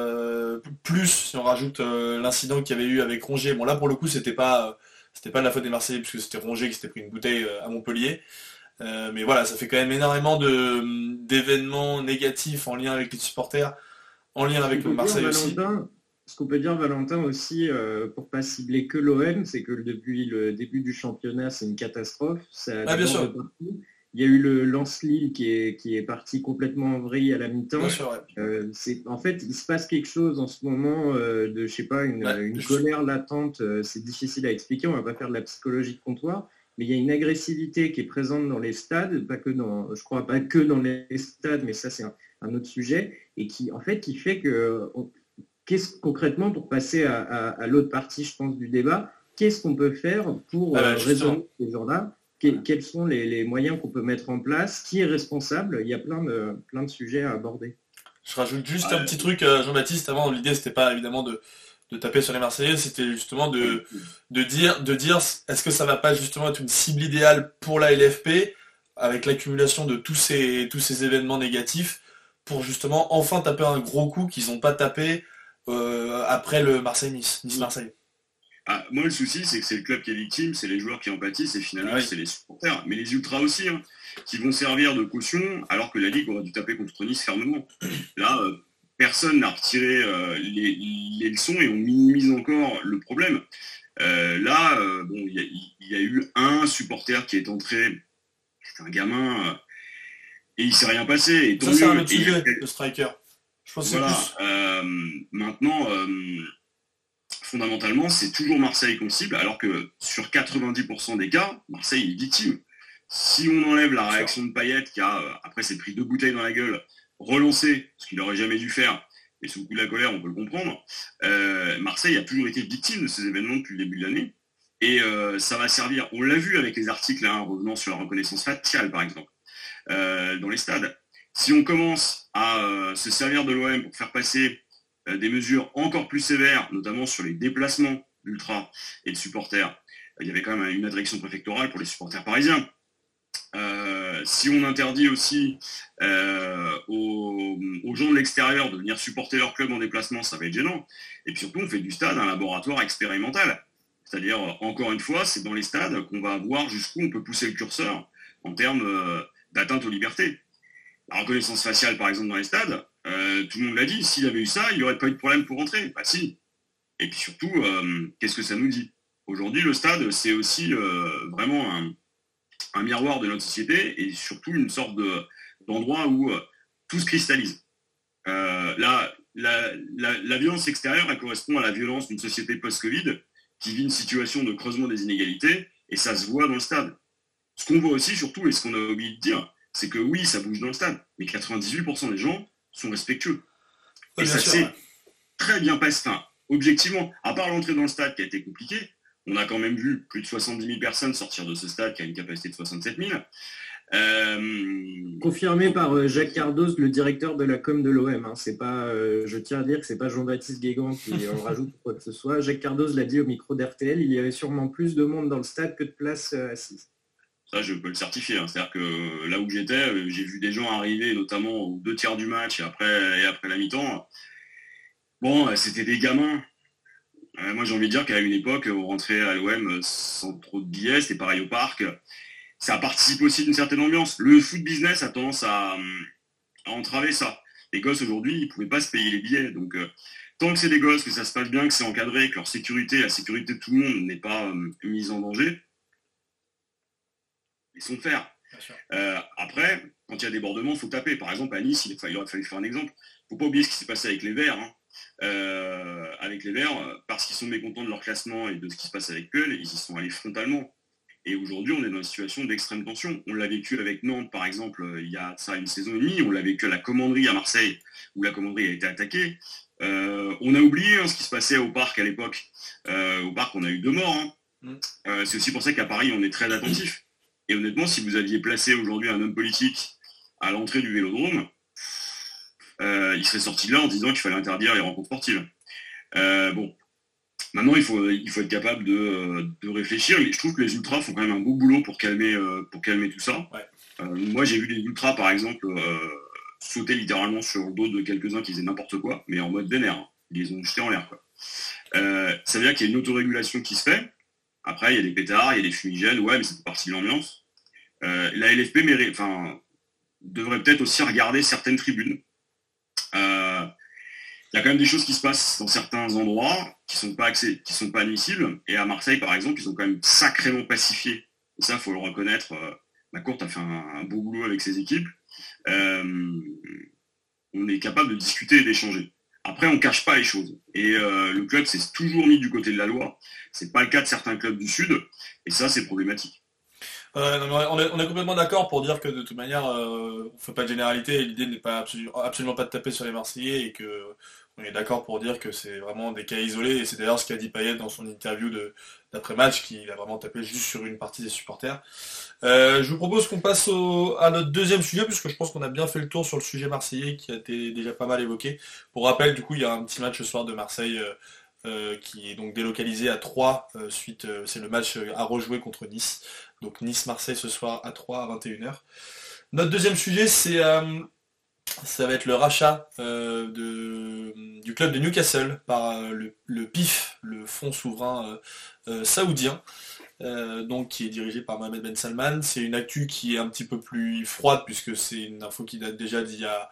plus si on rajoute l'incident qu'il y avait eu avec Rongier. Bon là pour le coup c'était pas c'était pas de la faute des Marseillais puisque c'était Rongier qui s'était pris une bouteille à Montpellier. Euh, mais voilà, ça fait quand même énormément d'événements négatifs en lien avec les supporters, en lien avec le Marseille aussi. Ce qu'on peut dire, Valentin, aussi, euh, pour pas cibler que l'OM, c'est que depuis le début du championnat, c'est une catastrophe. ah, bien sûr. Il y a eu le Lance-Lille qui est, qui est parti complètement en vrille à la mi-temps. Euh, en fait, il se passe quelque chose en ce moment de, je sais pas, une, une colère latente. c'est difficile à expliquer. On va pas faire de la psychologie de comptoir mais il y a une agressivité qui est présente dans les stades, pas que dans, je crois pas que dans les stades, mais ça c'est un, autre sujet, et qui en fait qui fait que qu'est-ce concrètement pour passer à, l'autre partie, je pense, du débat, qu'est-ce qu'on peut faire pour ah bah, euh, résoudre ces gens-là Quels sont les, moyens qu'on peut mettre en place? Qui est responsable? Il y a plein de, plein de sujets à aborder. Je rajoute juste un petit truc, euh, Jean-Baptiste, avant, l'idée c'était pas évidemment de, de taper sur les Marseillais, c'était justement de, de dire, de dire est-ce que ça va pas justement être une cible idéale pour la LFP avec l'accumulation de tous ces, tous ces événements négatifs pour justement enfin taper un gros coup qu'ils n'ont pas tapé euh, après le Marseille-Nice, Nice-Marseille. Ah, moi, le souci, c'est que c'est le club qui est victime, c'est les joueurs qui en pâtissent, et finalement, c'est les supporters. Mais les ultras aussi, hein, qui vont servir de caution, alors que la Ligue aurait dû taper contre Nice fermement. Là, euh, personne n'a retiré euh, les, leçons et on minimise encore le problème. Euh, là, bon, il y, a eu un supporter qui est entré, c'est un gamin, et il s'est rien passé. Et ça, c'est un sujet, le striker. Je pense voilà, maintenant, fondamentalement, c'est toujours Marseille qu'on cible, alors que sur 90% des cas, Marseille est victime. Si on enlève la réaction de Payet, qui a, après, s'est pris deux bouteilles dans la gueule, relancer, ce qu'il n'aurait jamais dû faire, et sous le coup de la colère, on peut le comprendre, euh, Marseille a toujours été victime de ces événements depuis le début de l'année. Et euh, ça va servir, on l'a vu avec les articles hein, revenant sur la reconnaissance faciale, par exemple, euh, dans les stades. Si on commence à se servir de l'OM pour faire passer des mesures encore plus sévères, notamment sur les déplacements d'ultra et de supporters, il y avait quand même une direction préfectorale pour les supporters parisiens. Euh, si on interdit aussi euh, aux, gens de l'extérieur de venir supporter leur club en déplacement, ça va être gênant. Et puis surtout, on fait du stade un laboratoire expérimental. C'est-à-dire, encore une fois, c'est dans les stades qu'on va voir jusqu'où on peut pousser le curseur en termes euh, d'atteinte aux libertés. La reconnaissance faciale, par exemple, dans les stades, tout le monde l'a dit, s'il avait eu ça, il n'y aurait pas eu de problème pour rentrer. Bah si. Et puis surtout, qu'est-ce que ça nous dit? Aujourd'hui, le stade, c'est aussi vraiment un, miroir de notre société et surtout une sorte d'endroit où euh, tout se cristallise. Euh, la, la, violence extérieure, elle correspond à la violence d'une société post-Covid qui vit une situation de creusement des inégalités et ça se voit dans le stade. Ce qu'on voit aussi surtout, et ce qu'on a oublié de dire, c'est que oui, ça bouge dans le stade, mais 98% des gens sont respectueux. et ça s'est très bien passé. objectivement, à part l'entrée dans le stade qui a été compliquée, on a quand même vu plus de 70 000 personnes sortir de ce stade qui a une capacité de 67 000. Euh, Confirmé par euh, Jacques Cardos, le directeur de la com de l'OM. Hein. C'est pas, euh, je tiens à dire que c'est pas Jean-Baptiste Guégan qui (laughs) en rajoute quoi que ce soit. Jacques Cardos l'a dit au micro d'RTL, il y avait sûrement plus de monde dans le stade que de places assises. Ça, je peux le certifier. Hein. C'est-à-dire que là où j'étais, j'ai vu des gens arriver, notamment aux deux tiers du match et après, et après la mi-temps. Bon, c'était des gamins moi, j'ai envie de dire qu'à une époque, on rentrait à l'OM sans trop de billets, c'était pareil au parc. ça participe aussi d'une certaine ambiance. Le foot business a tendance à, entraver ça. Les gosses aujourd'hui, ils ne pouvaient pas se payer les billets. Donc euh, tant que c'est des gosses, que ça se passe bien, que c'est encadré, que leur sécurité, la sécurité de tout le monde n'est pas euh, mise en danger, ils sont faire. Euh, après, quand il y a débordement, il faut taper. Par exemple, à Nice, il, aurait fallu faire un exemple. Il ne faut pas oublier ce qui s'est passé avec les Verts. Hein. avec les Verts, parce qu'ils sont mécontents de leur classement et de ce qui se passe avec Puel, ils y sont allés frontalement. Et aujourd'hui, on est dans une situation d'extrême tension. On l'a vécu avec Nantes, par exemple, euh, il y a ça une saison et demie. On l'a vécu à la commanderie à Marseille, où la commanderie a été attaquée. Euh, on a oublié hein, ce qui se passait au parc à l'époque. Euh, au parc, on a eu deux morts. Hein. Mm. c'est aussi pour ça qu'à Paris, on est très attentif. Et honnêtement, si vous aviez placé aujourd'hui un homme politique à l'entrée du vélodrome, il serait sorti de là en disant qu'il fallait interdire les rencontres sportives. bon, Maintenant, il faut, il faut être capable de, réfléchir. Je trouve que les ultras font quand même un beau boulot pour calmer, euh, pour calmer tout ça. Euh, moi, j'ai vu des ultras, par exemple, euh, sauter littéralement sur le dos de quelques-uns qui faisaient n'importe quoi, mais en mode vénère. Ils les ont jetés en l'air. ça veut dire qu'il y a une autorégulation qui se fait. Après, il y a des pétards, il y a des fumigènes, ouais, mais c'est partie de l'ambiance. la LFP enfin, devrait peut-être aussi regarder certaines tribunes il y a quand même des choses qui se passent dans certains endroits qui sont pas sont pas admissibles. Et à Marseille, par exemple, ils ont quand même sacrément pacifié. Et ça, faut le reconnaître. Euh, ma courte a fait un, beau boulot avec ses équipes. Euh, on est capable de discuter et d'échanger. Après, on cache pas les choses. Et euh, le club s'est toujours mis du côté de la loi. C'est pas le cas de certains clubs du Sud. Et ça, c'est problématique. on, est, complètement d'accord pour dire que de toute manière, on ne fait pas de généralité. L'idée n'est pas absolument, pas de taper sur les Marseillais et que on est d'accord pour dire que c'est vraiment des cas isolés, et c'est d'ailleurs ce qu'a dit Payet dans son interview d'après-match, qu'il a vraiment tapé juste sur une partie des supporters. Euh, je vous propose qu'on passe à notre deuxième sujet, puisque je pense qu'on a bien fait le tour sur le sujet marseillais, qui a été déjà pas mal évoqué. Pour rappel, du coup, il y a un petit match ce soir de Marseille euh, euh, qui est donc délocalisé à 3 suite, c'est le match à rejouer contre Nice. Donc Nice-Marseille ce soir à 3 à 21h. Notre deuxième sujet, c'est ça va être le rachat euh, du club de Newcastle par euh, le, PIF, le fonds souverain euh, saoudien, donc qui est dirigé par Mohamed Ben Salman. C'est une actu qui est un petit peu plus froide puisque c'est une info qui date déjà d'il y a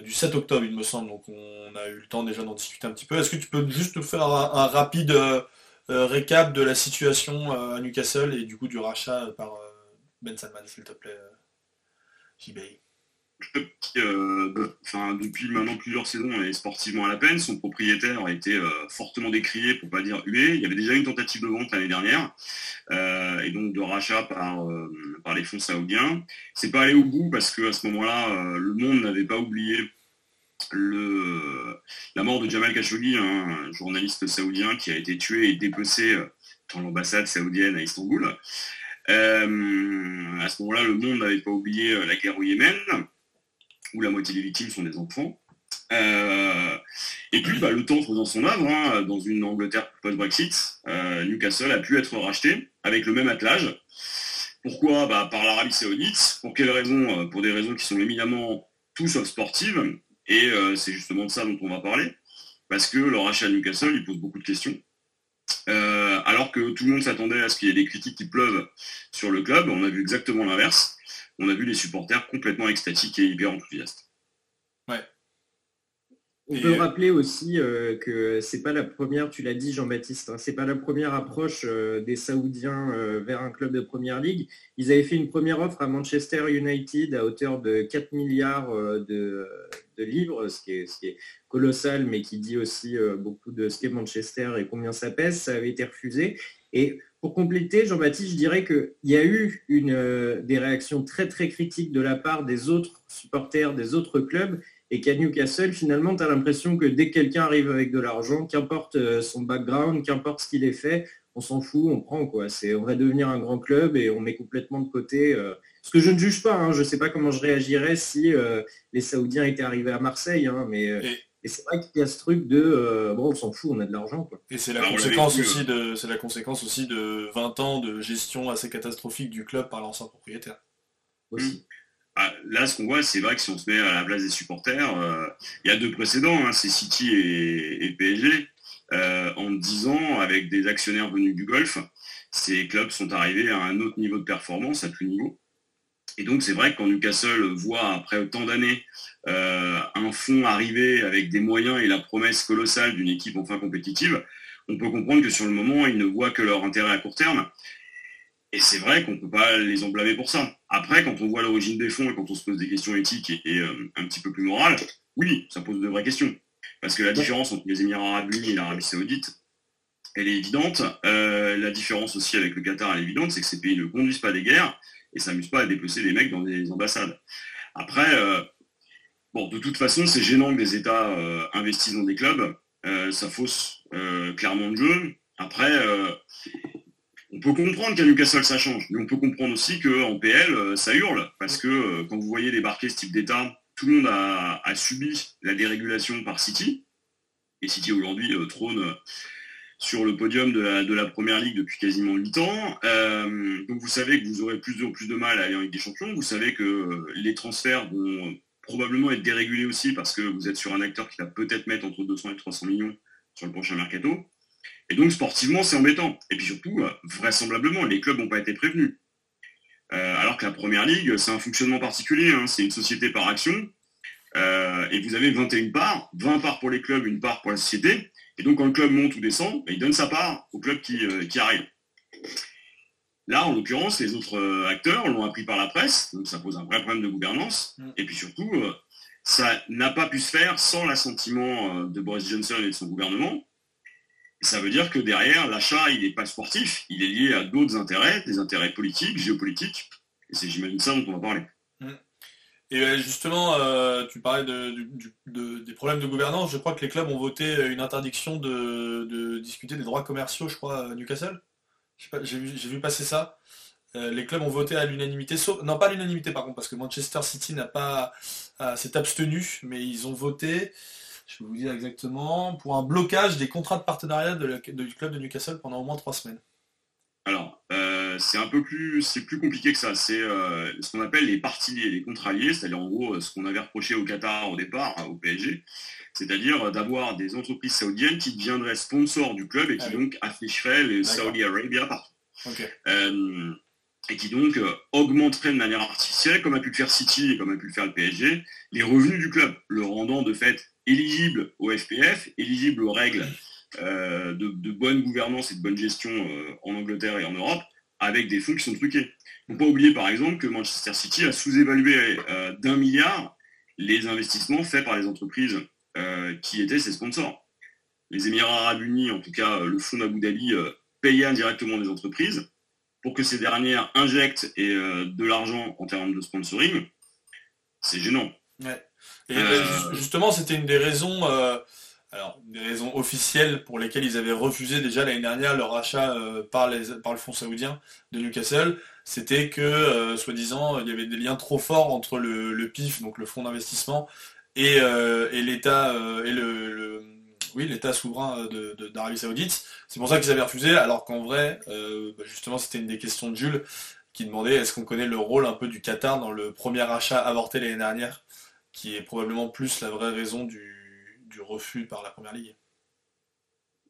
du 7 octobre, il me semble, donc on a eu le temps déjà d'en discuter un petit peu. Est-ce que tu peux juste nous faire un, rapide récap de la situation à Newcastle et du coup du rachat par Ben Salman, s'il te plaît, JB euh, depuis maintenant plusieurs saisons est sportivement à la peine. Son propriétaire a été euh, fortement décrié, pour pas dire hué. Il y avait déjà une tentative de vente l'année dernière, euh, et donc de rachat par, par les fonds saoudiens. C'est pas allé au bout parce qu'à ce moment-là, le monde n'avait pas oublié le, la mort de Jamal Khashoggi, un journaliste saoudien qui a été tué et dépecé dans l'ambassade saoudienne à Istanbul. à ce moment-là, le monde n'avait pas oublié la guerre au Yémen où la moitié des victimes sont des enfants. Euh, et puis, bah, le temps faisant son œuvre, hein, dans une Angleterre post-Brexit, euh, Newcastle a pu être racheté avec le même attelage. Pourquoi? Bah, Par l'Arabie Saoudite. Pour quelles raisons? Euh, Pour des raisons qui sont éminemment tout sauf sportives. Et c'est justement de ça dont on va parler. Parce que le rachat de Newcastle, il pose beaucoup de questions. alors que tout le monde s'attendait à ce qu'il y ait des critiques qui pleuvent sur le club, on a vu exactement l'inverse on a vu les supporters complètement extatiques et hyper enthousiastes. Ouais. On peut euh, rappeler aussi euh, que c'est pas la première, tu l'as dit Jean-Baptiste, hein, c'est pas la première approche euh, des Saoudiens vers un club de première ligue. Ils avaient fait une première offre à Manchester United à hauteur de 4 milliards de, livres, ce qui, est, colossal, mais qui dit aussi beaucoup de ce qu'est Manchester et combien ça pèse. Ça avait été refusé. Et pour compléter, Jean-Baptiste, je dirais qu'il y a eu euh, des réactions très très critiques de la part des autres supporters des autres clubs et qu'à Newcastle, finalement, tu as l'impression que dès que quelqu'un arrive avec de l'argent, qu'importe euh, son background, qu'importe ce qu'il ait fait, on s'en fout, on prend quoi. C'est, on va devenir un grand club et on met complètement de côté. Euh, ce que je ne juge pas, hein. je ne sais pas comment je réagirais si les Saoudiens étaient arrivés à Marseille, hein, mais c'est vrai qu'il y a ce truc de euh, bon, on s'en fout, on a de l'argent. Et c'est la, conséquence aussi de, c'est la conséquence aussi de 20 ans de gestion assez catastrophique du club par l'ancien propriétaire. Aussi. Ah, là, ce qu'on voit, c'est vrai que si on se met à la place des supporters, euh, il y a deux précédents, hein, c'est City et, PSG, euh, en 10 ans, avec des actionnaires venus du Golfe, ces clubs sont arrivés à un autre niveau de performance, à plus niveau. Et donc c'est vrai que quand Newcastle voit après tant d'années euh, un fonds arriver avec des moyens et la promesse colossale d'une équipe enfin compétitive, on peut comprendre que sur le moment, ils ne voient que leur intérêt à court terme. Et c'est vrai qu'on ne peut pas les en blâmer pour ça. Après, quand on voit l'origine des fonds et quand on se pose des questions éthiques et, euh, un petit peu plus morales, oui, ça pose de vraies questions. Parce que la différence entre les Émirats arabes unis et l'Arabie saoudite, elle est évidente. Euh, la différence aussi avec le Qatar, elle est évidente, c'est que ces pays ne conduisent pas des guerres et s'amusent pas à dépecer des mecs dans des ambassades. Après, euh, bon, de toute façon, c'est gênant que des États euh, investissent dans des clubs. ça fausse clairement le jeu. Après, on peut comprendre qu'à Newcastle ça change, mais on peut comprendre aussi qu'en PL, ça hurle. Parce que quand vous voyez débarquer ce type d'État, tout le monde a, subi la dérégulation par City. Et City aujourd'hui trône sur le podium de la, Première Ligue depuis quasiment 8 ans. Euh, donc vous savez que vous aurez plus en plus de mal à aller en Ligue des Champions. Vous savez que euh, les transferts vont probablement être dérégulés aussi parce que vous êtes sur un acteur qui va peut-être mettre entre 200 et 300 millions sur le prochain mercato. Et donc sportivement, c'est embêtant. Et puis surtout, euh, vraisemblablement, les clubs n'ont pas été prévenus. alors que la Première Ligue, c'est un fonctionnement particulier. Hein. C'est une société par action. et vous avez 21 parts, 20 parts pour les clubs, une part pour la société. Et donc, quand le club monte ou descend, ben, il donne sa part au club euh, qui, arrive. Là, en l'occurrence, les autres euh, acteurs l'ont appris par la presse, donc ça pose un vrai problème de gouvernance. Mm. Et puis surtout, euh, ça n'a pas pu se faire sans l'assentiment de Boris Johnson et de son gouvernement. Et ça veut dire que derrière, l'achat, il n'est pas sportif, il est lié à d'autres intérêts, des intérêts politiques, géopolitiques. Et c'est, j'imagine, ça dont on va parler. Et euh, justement, euh, tu parlais des problèmes de gouvernance. Je crois que les clubs ont voté une interdiction de, discuter des droits commerciaux, je crois, à Newcastle. J'ai vu, passer ça. Euh, les clubs ont voté à l'unanimité, non pas à l'unanimité par contre, parce que Manchester City n'a pas s'est abstenu, mais ils ont voté, je vais vous dire exactement, pour un blocage des contrats de partenariat du club de Newcastle pendant au moins trois semaines. Alors, c'est un peu plus, c'est plus compliqué que ça. C'est euh, ce qu'on appelle les parties liées, les contrats liés, c'est-à-dire en gros ce qu'on avait reproché au Qatar au départ, au PSG, c'est-à-dire d'avoir des entreprises saoudiennes qui deviendraient sponsors du club et qui ah donc afficheraient les Saudi Arabia partout. Euh, et qui donc augmenteraient de manière artificielle, comme a pu le faire City et comme a pu le faire le PSG, les revenus du club, le rendant de fait éligible au FPF, éligible aux règles euh, de, bonne gouvernance et de bonne gestion euh, en Angleterre et en Europe, avec des fonds qui sont truqués. Il ne faut pas oublier par exemple que Manchester City a sous-évalué euh, d'un milliard les investissements faits par les entreprises qui étaient ses sponsors. Les Émirats arabes unis, en tout cas le fonds d'Abu Dhabi, payaient indirectement des entreprises pour que ces dernières injectent de l'argent en termes de sponsoring. C'est gênant. Et justement, c'était une des raisons alors, des raisons officielles pour lesquelles ils avaient refusé déjà l'année dernière leur achat euh, par, par le fonds saoudien de Newcastle, c'était que, euh, soi-disant, il y avait des liens trop forts entre le, PIF, donc le fonds d'investissement, et, euh, l'État le, oui, souverain d'Arabie Saoudite. C'est pour ça qu'ils avaient refusé, alors qu'en vrai, bah, justement, c'était une des questions de Jules qui demandait est-ce qu'on connaît le rôle un peu du Qatar dans le premier achat avorté l'année dernière, qui est probablement plus la vraie raison du du refus par la Première Ligue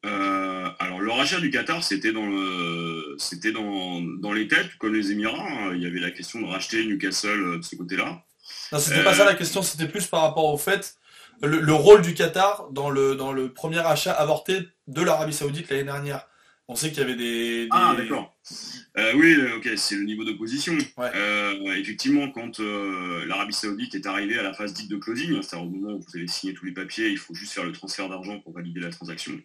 euh, alors le rachat du Qatar, c'était dans le, c'était dans, les têtes, comme les Émirats. Hein. Il y avait la question de racheter Newcastle euh, de ce côté-là. Non, c'était pas ça euh, la question. C'était plus par rapport au fait le, rôle du Qatar dans le dans le premier achat avorté de l'Arabie Saoudite l'année dernière. On sait qu'il y avait des, Ah d'accord. Euh, oui, ok, c'est le niveau d'opposition. Euh, effectivement, quand euh, l'Arabie Saoudite est arrivée à la phase dite de closing, c'est-à-dire au moment où vous avez signé tous les papiers, il faut juste faire le transfert d'argent pour valider la transaction.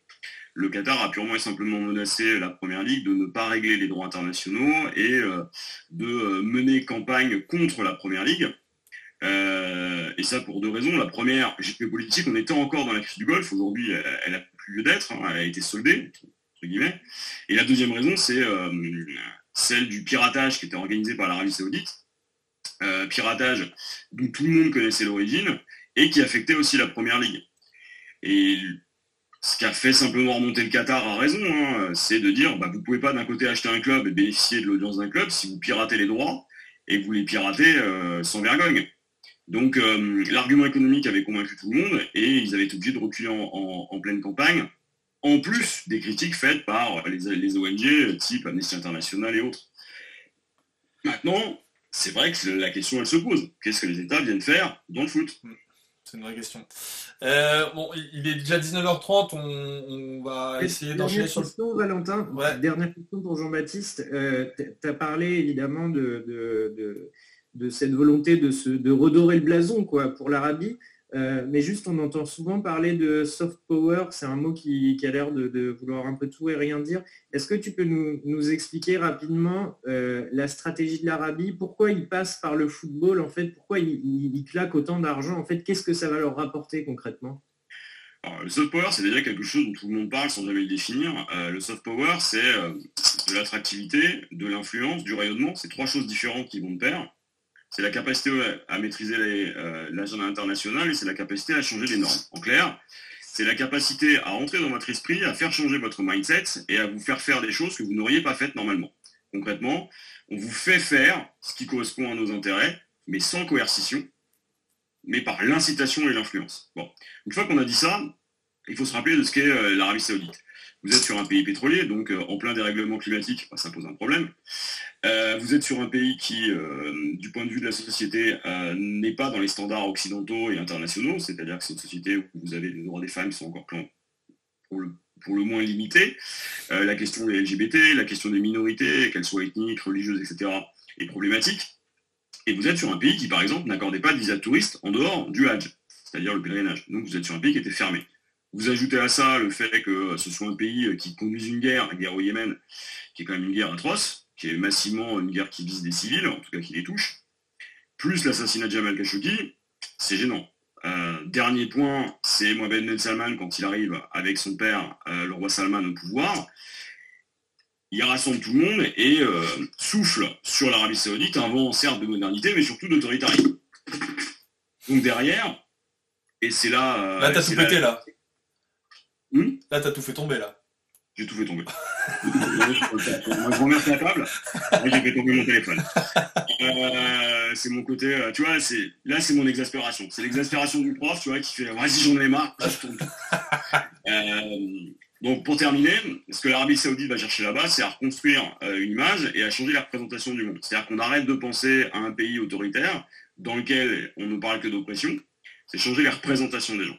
Le Qatar a purement et simplement menacé la Première Ligue de ne pas régler les droits internationaux et de mener campagne contre la Première Ligue. et ça pour deux raisons. La première, géopolitique, on était encore dans la crise du Golfe. Aujourd'hui, elle, n'a plus lieu d'être. Hein. elle a été soldée. Et la deuxième raison, c'est euh, celle du piratage qui était organisé par l'Arabie Saoudite. Euh, piratage dont tout le monde connaissait l'origine et qui affectait aussi la Première Ligue. Et ce qui a fait simplement remonter le Qatar à raison, hein, c'est de dire bah, vous ne pouvez pas d'un côté acheter un club et bénéficier de l'audience d'un club si vous piratez les droits et vous les piratez euh, sans vergogne. Donc l'argument économique avait convaincu tout le monde et ils avaient été obligés de reculer en pleine campagne en plus des critiques faites par les, les ONG type Amnesty International et autres. Maintenant, c'est vrai que la question elle se pose. Qu'est-ce que les États viennent faire dans le foot? C'est une vraie question. Euh, bon, il est déjà 19h30, on, va essayer d'enchaîner sur le... Valentin, dernière question pour Jean-Baptiste. Euh, tu as parlé évidemment de, de, cette volonté de, se, de redorer le blason quoi, pour l'Arabie. Euh, mais juste, on entend souvent parler de soft power, c'est un mot qui, a l'air de, vouloir un peu tout et rien dire. Est-ce que tu peux nous, expliquer rapidement euh, la stratégie de l'Arabie? Pourquoi ils passent par le football en fait? Pourquoi ils, claquent autant d'argent En fait, qu'est-ce que ça va leur rapporter concrètement? Le soft power, c'est déjà quelque chose dont tout le monde parle sans jamais le définir. Euh, le soft power, c'est de l'attractivité, de l'influence, du rayonnement. C'est trois choses différentes qui vont de pair c'est la capacité à maîtriser euh, l'agenda international et c'est la capacité à changer les normes. En clair, c'est la capacité à entrer dans votre esprit, à faire changer votre mindset et à vous faire faire des choses que vous n'auriez pas faites normalement. Concrètement, on vous fait faire ce qui correspond à nos intérêts, mais sans coercition, mais par l'incitation et l'influence. Bon, une fois qu'on a dit ça, il faut se rappeler de ce qu'est euh, l'Arabie Saoudite. Vous êtes sur un pays pétrolier, donc euh, en plein dérèglement climatique, bah, ça pose un problème. Euh, vous êtes sur un pays qui, euh, du point de vue de la société, n'est pas dans les standards occidentaux et internationaux, c'est-à-dire que c'est une société où vous avez les droits des femmes qui sont encore pour le, pour le moins limités. la question des LGBT, la question des minorités, qu'elles soient ethniques, religieuses, etc., est problématique. Et vous êtes sur un pays qui, par exemple, n'accordait pas de visa de touriste en dehors du Hajj, c'est-à-dire le pèlerinage. Donc vous êtes sur un pays qui était fermé. Vous ajoutez à ça le fait que ce soit un pays qui conduise une guerre, la guerre au Yémen, qui est quand même une guerre atroce, qui est massivement une guerre qui vise des civils, en tout cas qui les touche, plus l'assassinat de Jamal Khashoggi, c'est gênant. Euh, dernier point, c'est Mohamed Ben Salman quand il arrive avec son père, euh, le roi Salman, au pouvoir. Il rassemble tout le monde et euh, souffle sur l'Arabie Saoudite un vent certes de modernité, mais surtout d'autoritarisme. Donc derrière, et c'est là. là, t'as tout pété là. Hmm là, t'as tout fait tomber là. J'ai tout fait tomber. (laughs) Moi, je remercie la table. Moi, j'ai fait tomber mon téléphone. Euh, c'est mon côté, euh, tu vois, c'est là, c'est mon exaspération. C'est l'exaspération du prof, tu vois, qui fait vas-y, j'en ai marre, là, je tourne. Euh, donc, pour terminer, ce que l'Arabie Saoudite va chercher là-bas, c'est à reconstruire une image et à changer la représentation du monde. C'est-à-dire qu'on arrête de penser à un pays autoritaire dans lequel on ne parle que d'oppression. C'est changer la représentation des gens.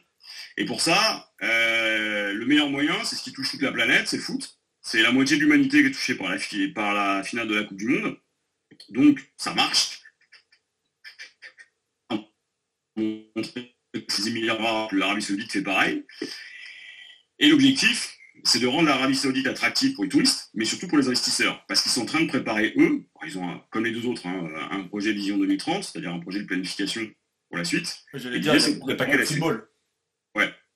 Et pour ça, euh, le meilleur moyen, c'est ce qui touche toute la planète, c'est le foot. C'est la moitié de l'humanité qui est touchée par la, par la finale de la Coupe du Monde. Donc, ça marche. L'Arabie Saoudite fait pareil. Et l'objectif, c'est de rendre l'Arabie Saoudite attractive pour les touristes, mais surtout pour les investisseurs. Parce qu'ils sont en train de préparer, eux, ils ont, comme les deux autres, hein, un projet Vision 2030, c'est-à-dire un projet de planification pour la suite. J'allais dire, c'est pour préparer la football. Ouais.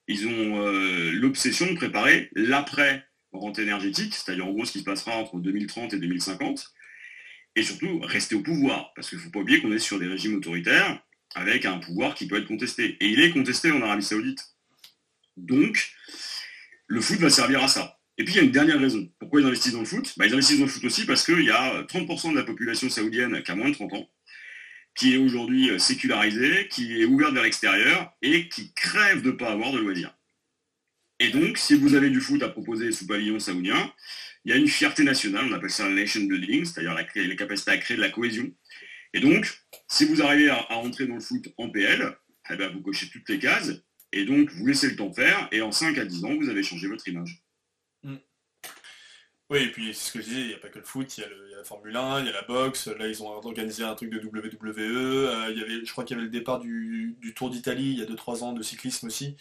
Ils ont euh, l'obsession de préparer l'après rente énergétique, c'est-à-dire en gros ce qui se passera entre 2030 et 2050, et surtout rester au pouvoir, parce qu'il ne faut pas oublier qu'on est sur des régimes autoritaires avec un pouvoir qui peut être contesté. Et il est contesté en Arabie Saoudite. Donc, le foot va servir à ça. Et puis il y a une dernière raison. Pourquoi ils investissent dans le foot? Bah, Ils investissent dans le foot aussi parce qu'il y a 30% de la population saoudienne qui a moins de 30 ans qui est aujourd'hui euh, sécularisé, qui est ouvert vers l'extérieur et qui crève de ne pas avoir de loisirs. Et donc, si vous avez du foot à proposer sous pavillon saoudien, il y a une fierté nationale, on appelle ça le nation building, c'est-à-dire la, capacité à créer de la cohésion. Et donc, si vous arrivez à, rentrer dans le foot en PL, eh ben, vous cochez toutes les cases, et donc vous laissez le temps faire, et en 5 à 10 ans, vous avez changé votre image. Oui, et puis c'est ce que je disais, il n'y a pas que le foot, il y, a la Formule 1, il y a la boxe, là ils ont organisé un truc de WWE, euh, il y avait, je crois qu'il y avait le départ du, Tour d'Italie il y a 2-3 ans de cyclisme aussi.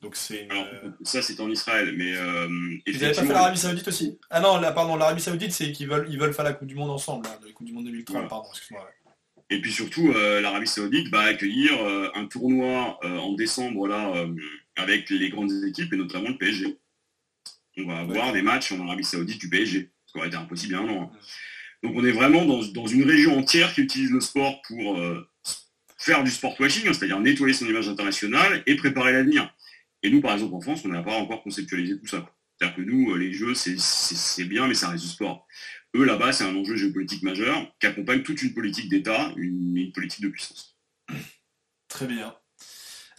Donc c'est euh, ça c'est en Israël, mais euh, Vous n'avez pas fait l'Arabie Saoudite aussi? Ah non, là, pardon, l'Arabie Saoudite c'est qu'ils veulent, ils veulent faire la Coupe du Monde ensemble, la Coupe du Monde 2030, pardon, excuse-moi. Et puis surtout, l'Arabie Saoudite va accueillir un tournoi en décembre là avec les grandes équipes et notamment le PSG on va avoir des matchs en Arabie Saoudite du PSG, ce qui aurait été impossible il y a un an. Hein. Donc on est vraiment dans, une région entière qui utilise le sport pour euh, faire du sport washing, hein, c'est-à-dire nettoyer son image internationale et préparer l'avenir. Et nous, par exemple, en France, on n'a pas encore conceptualisé tout ça. C'est-à-dire que nous, euh, les jeux, c'est bien, mais ça reste du sport. Eux, là-bas, c'est un enjeu géopolitique majeur qui accompagne toute une politique d'État, une, politique de puissance. Très bien.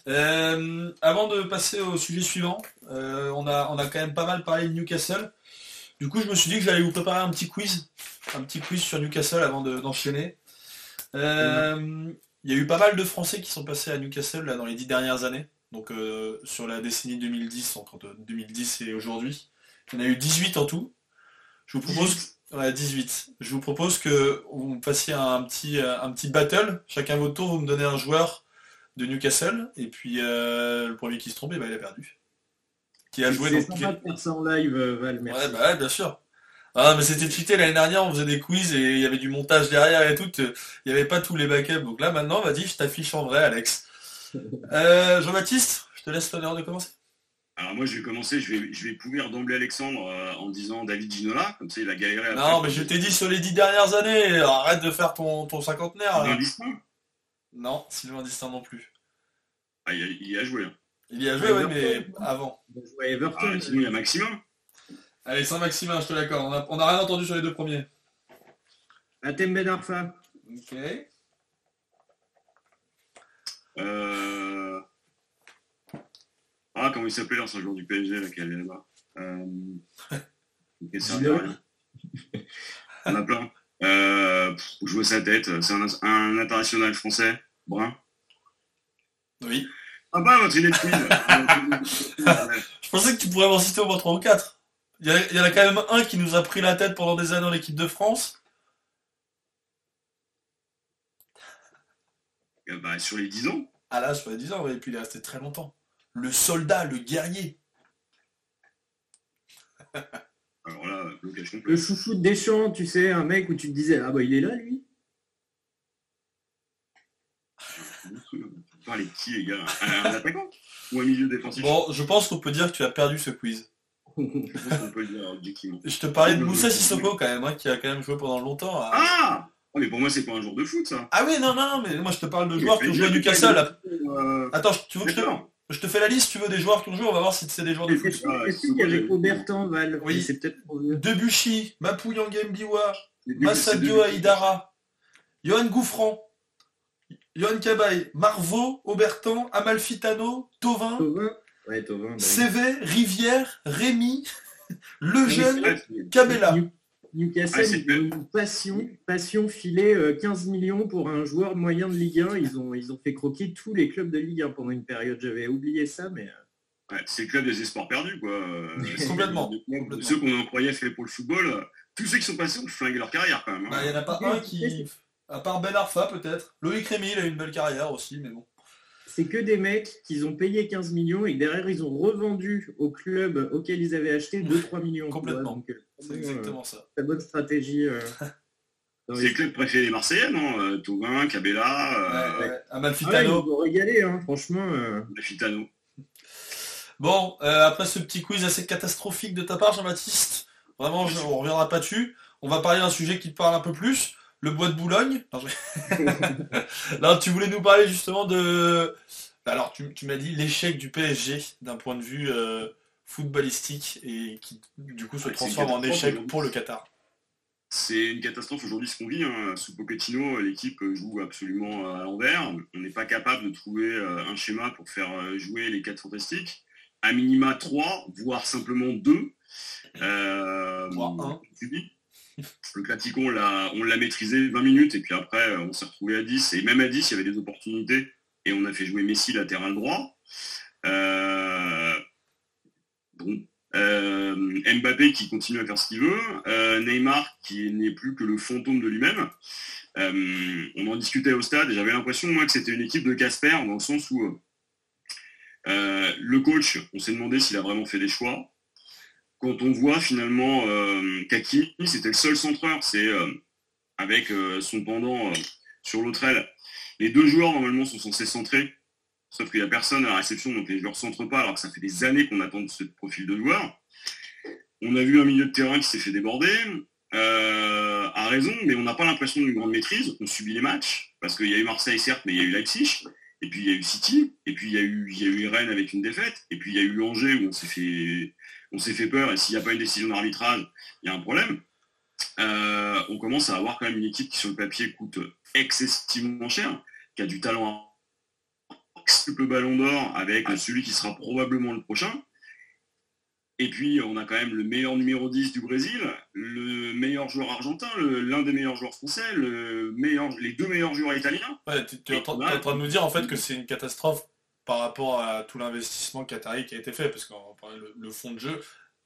Euh, avant de passer au sujet suivant, euh, on, a, on a quand même pas mal parlé de Newcastle. Du coup, je me suis dit que j'allais vous préparer un petit quiz, un petit quiz sur Newcastle avant d'enchaîner. Euh, il y a eu pas mal de Français qui sont passés à Newcastle là, dans les dix dernières années, donc sur la décennie 2010, entre 2010 et aujourd'hui. Il y en a eu 18 en tout. Je vous propose, ouais, 18. Je vous propose que vous fassiez un petit, un petit battle. Chacun votre tour, vous me donnez un joueur de Newcastle, et puis euh, le premier qui se trompait, bah, il a perdu. Qui a joué C'est sympa de faire ça en live, euh, Val, merci. Ouais, bah bien sûr. Ah, mais c'était cheaté l'année dernière, on faisait des quiz et il y avait du montage derrière et tout. Il n'y avait pas tous les backups. Donc là, maintenant, vas-y, je t'affiche en vrai, Alex. (laughs) Euh, Jean-Baptiste, je te laisse l'honneur de commencer. Alors moi je vais commencer, je vais, je vais pouvoir d'emblée Alexandre en disant David Ginola, comme ça il a galéré à Non mais je t'ai dit sur les dix dernières années, arrête de faire ton, ton cinquantenaire. Non, Sylvain Distin non plus. Ah, il, y a joué. Hein. Il y a joué, oui, mais avant. Il a joué à Everton. Ah, sinon, il y a Maximin. Allez, sans Maximin, je te l'accorde. On n'a rien entendu sur les deux premiers. Atem Ben Arfa. Ok. Euh... Ah, comment il s'appelait l'ancien joueur du PSG là, qui allait là-bas? Euh... (laughs) On a plein. Euh, jouer sa tête, c'est un, international français, brun. Oui. Ah bah, votre (laughs) Je pensais que tu pourrais m'en citer au moins 3 ou 4. Il y, en a quand même un qui nous a pris la tête pendant des années dans l'équipe de France. Bah, sur les 10 ans. Ah là, sur les 10 ans, et puis il est resté très longtemps. Le soldat, le guerrier. (laughs) Alors là, Le chouchou de Deschamps, tu sais, un mec où tu te disais, ah bah il est là, lui? Parlez qui, les gars Un attaquant Ou un milieu défensif? Bon, je pense qu'on peut dire que tu as perdu ce quiz. je peut dire objectivement. Je te parlais de Moussa Sissoko quand même, hein, qui a quand même joué pendant longtemps. Ah oh, mais pour moi, c'est pas un joueur de foot, ça. Ah oui, non, non, mais moi, je te parle de joueurs qui ont joué à Newcastle. Euh, Attends, tu veux que je te... Je te fais la liste, tu veux, des joueurs qui ont joué, on va voir si c'est des joueurs de foot. Est-ce qu'il y avait Aubertan, Val Oui, c'est peut-être Debuchy, Mapou Yangembiwa, Massadio Aïdara, Johan Gouffran, Johan Cabaye, Marvaux, Aubertan, Amalfitano, Tovin, Tovin. Bah CV, Rivière, Rémy, (laughs) Lejeune, Cabella. Newcastle, ah, une passion, passion filée 15 millions pour un joueur moyen de Ligue 1. Ils ont, ils ont fait croquer tous les clubs de Ligue 1 pendant une période. J'avais oublié ça, mais. Euh. c'est le club des espoirs perdus, quoi. (laughs) (laughs) complètement. Ceux qu'on en croyait fait pour le football, tous ceux qui sont passés ont flingué leur carrière quand même. Hein. Bah, il n'y en a pas un qui. À part Ben Arfa, peut-être. Loïc Rémy, il a eu une belle carrière aussi, mais bon c'est que des mecs qu'ils ont payé 15 millions et derrière ils ont revendu au club auquel ils avaient acheté 2-3 millions. Complètement. Euh, c'est exactement ça. La bonne stratégie. Euh, (laughs) c'est le club préféré des Marseillais, non euh, Tauvin, Cabella. Ouais, Amalfitano. Ah, ils régalé, hein, franchement. Amalfitano. Bon, après ce petit quiz assez catastrophique de ta part, Jean-Baptiste, vraiment, on reviendra pas dessus. On va parler d'un sujet qui te parle un peu plus le bois de Boulogne. (laughs) Non, tu voulais nous parler justement de. Alors, tu, m'as dit l'échec du PSG d'un point de vue euh, footballistique et qui, du coup, se transforme en échec pour le Qatar. C'est une catastrophe aujourd'hui ce qu'on vit. Hein. Sous Pochettino, l'équipe joue absolument à l'envers. On n'est pas capable de trouver euh, un schéma pour faire euh, jouer les quatre fantastiques. À minima 3, voire simplement 2. Euh, 3, le Claticon, on l'a maîtrisé 20 minutes et puis après, on s'est retrouvé à 10. Et même à 10, il y avait des opportunités et on a fait jouer Messi latéral droit. Euh, euh, Mbappé qui continue à faire ce qu'il veut. Euh, Neymar qui n'est plus que le fantôme de lui-même. on en discutait au stade et j'avais l'impression, moi, que c'était une équipe de Casper dans le sens où le coach, on s'est demandé s'il a vraiment fait des choix quand on voit finalement euh, Kaki, c'était le seul centreur, c'est euh, avec euh, son pendant sur l'autre aile. Les deux joueurs normalement sont censés centrer, sauf qu'il n'y a personne à la réception, donc les joueurs ne centrent pas, alors que ça fait des années qu'on attend ce profil de joueur. On a vu un milieu de terrain qui s'est fait déborder, à raison, mais on n'a pas l'impression d'une grande maîtrise. On subit les matchs, parce qu'il y a eu Marseille certes, mais il y a eu Leipzig, et puis il y a eu City, et puis il y eu, il y a eu Rennes avec une défaite, et puis il y a eu Angers où on s'est fait on s'est fait peur et s'il n'y a pas une décision d'arbitrage, il y a un problème. Euh, on commence à avoir quand même une équipe qui sur le papier coûte excessivement cher, qui a du talent le ballon d'or avec celui qui sera probablement le prochain. Et puis, on a quand même le meilleur numéro 10 du Brésil, le meilleur joueur argentin, l'un des meilleurs joueurs français, le meilleur, les deux meilleurs joueurs italiens. Ouais, tu es, en train de nous dire en fait que c'est une catastrophe par rapport à tout l'investissement qatari qui a été fait, parce qu'on parlait le, fond de jeu,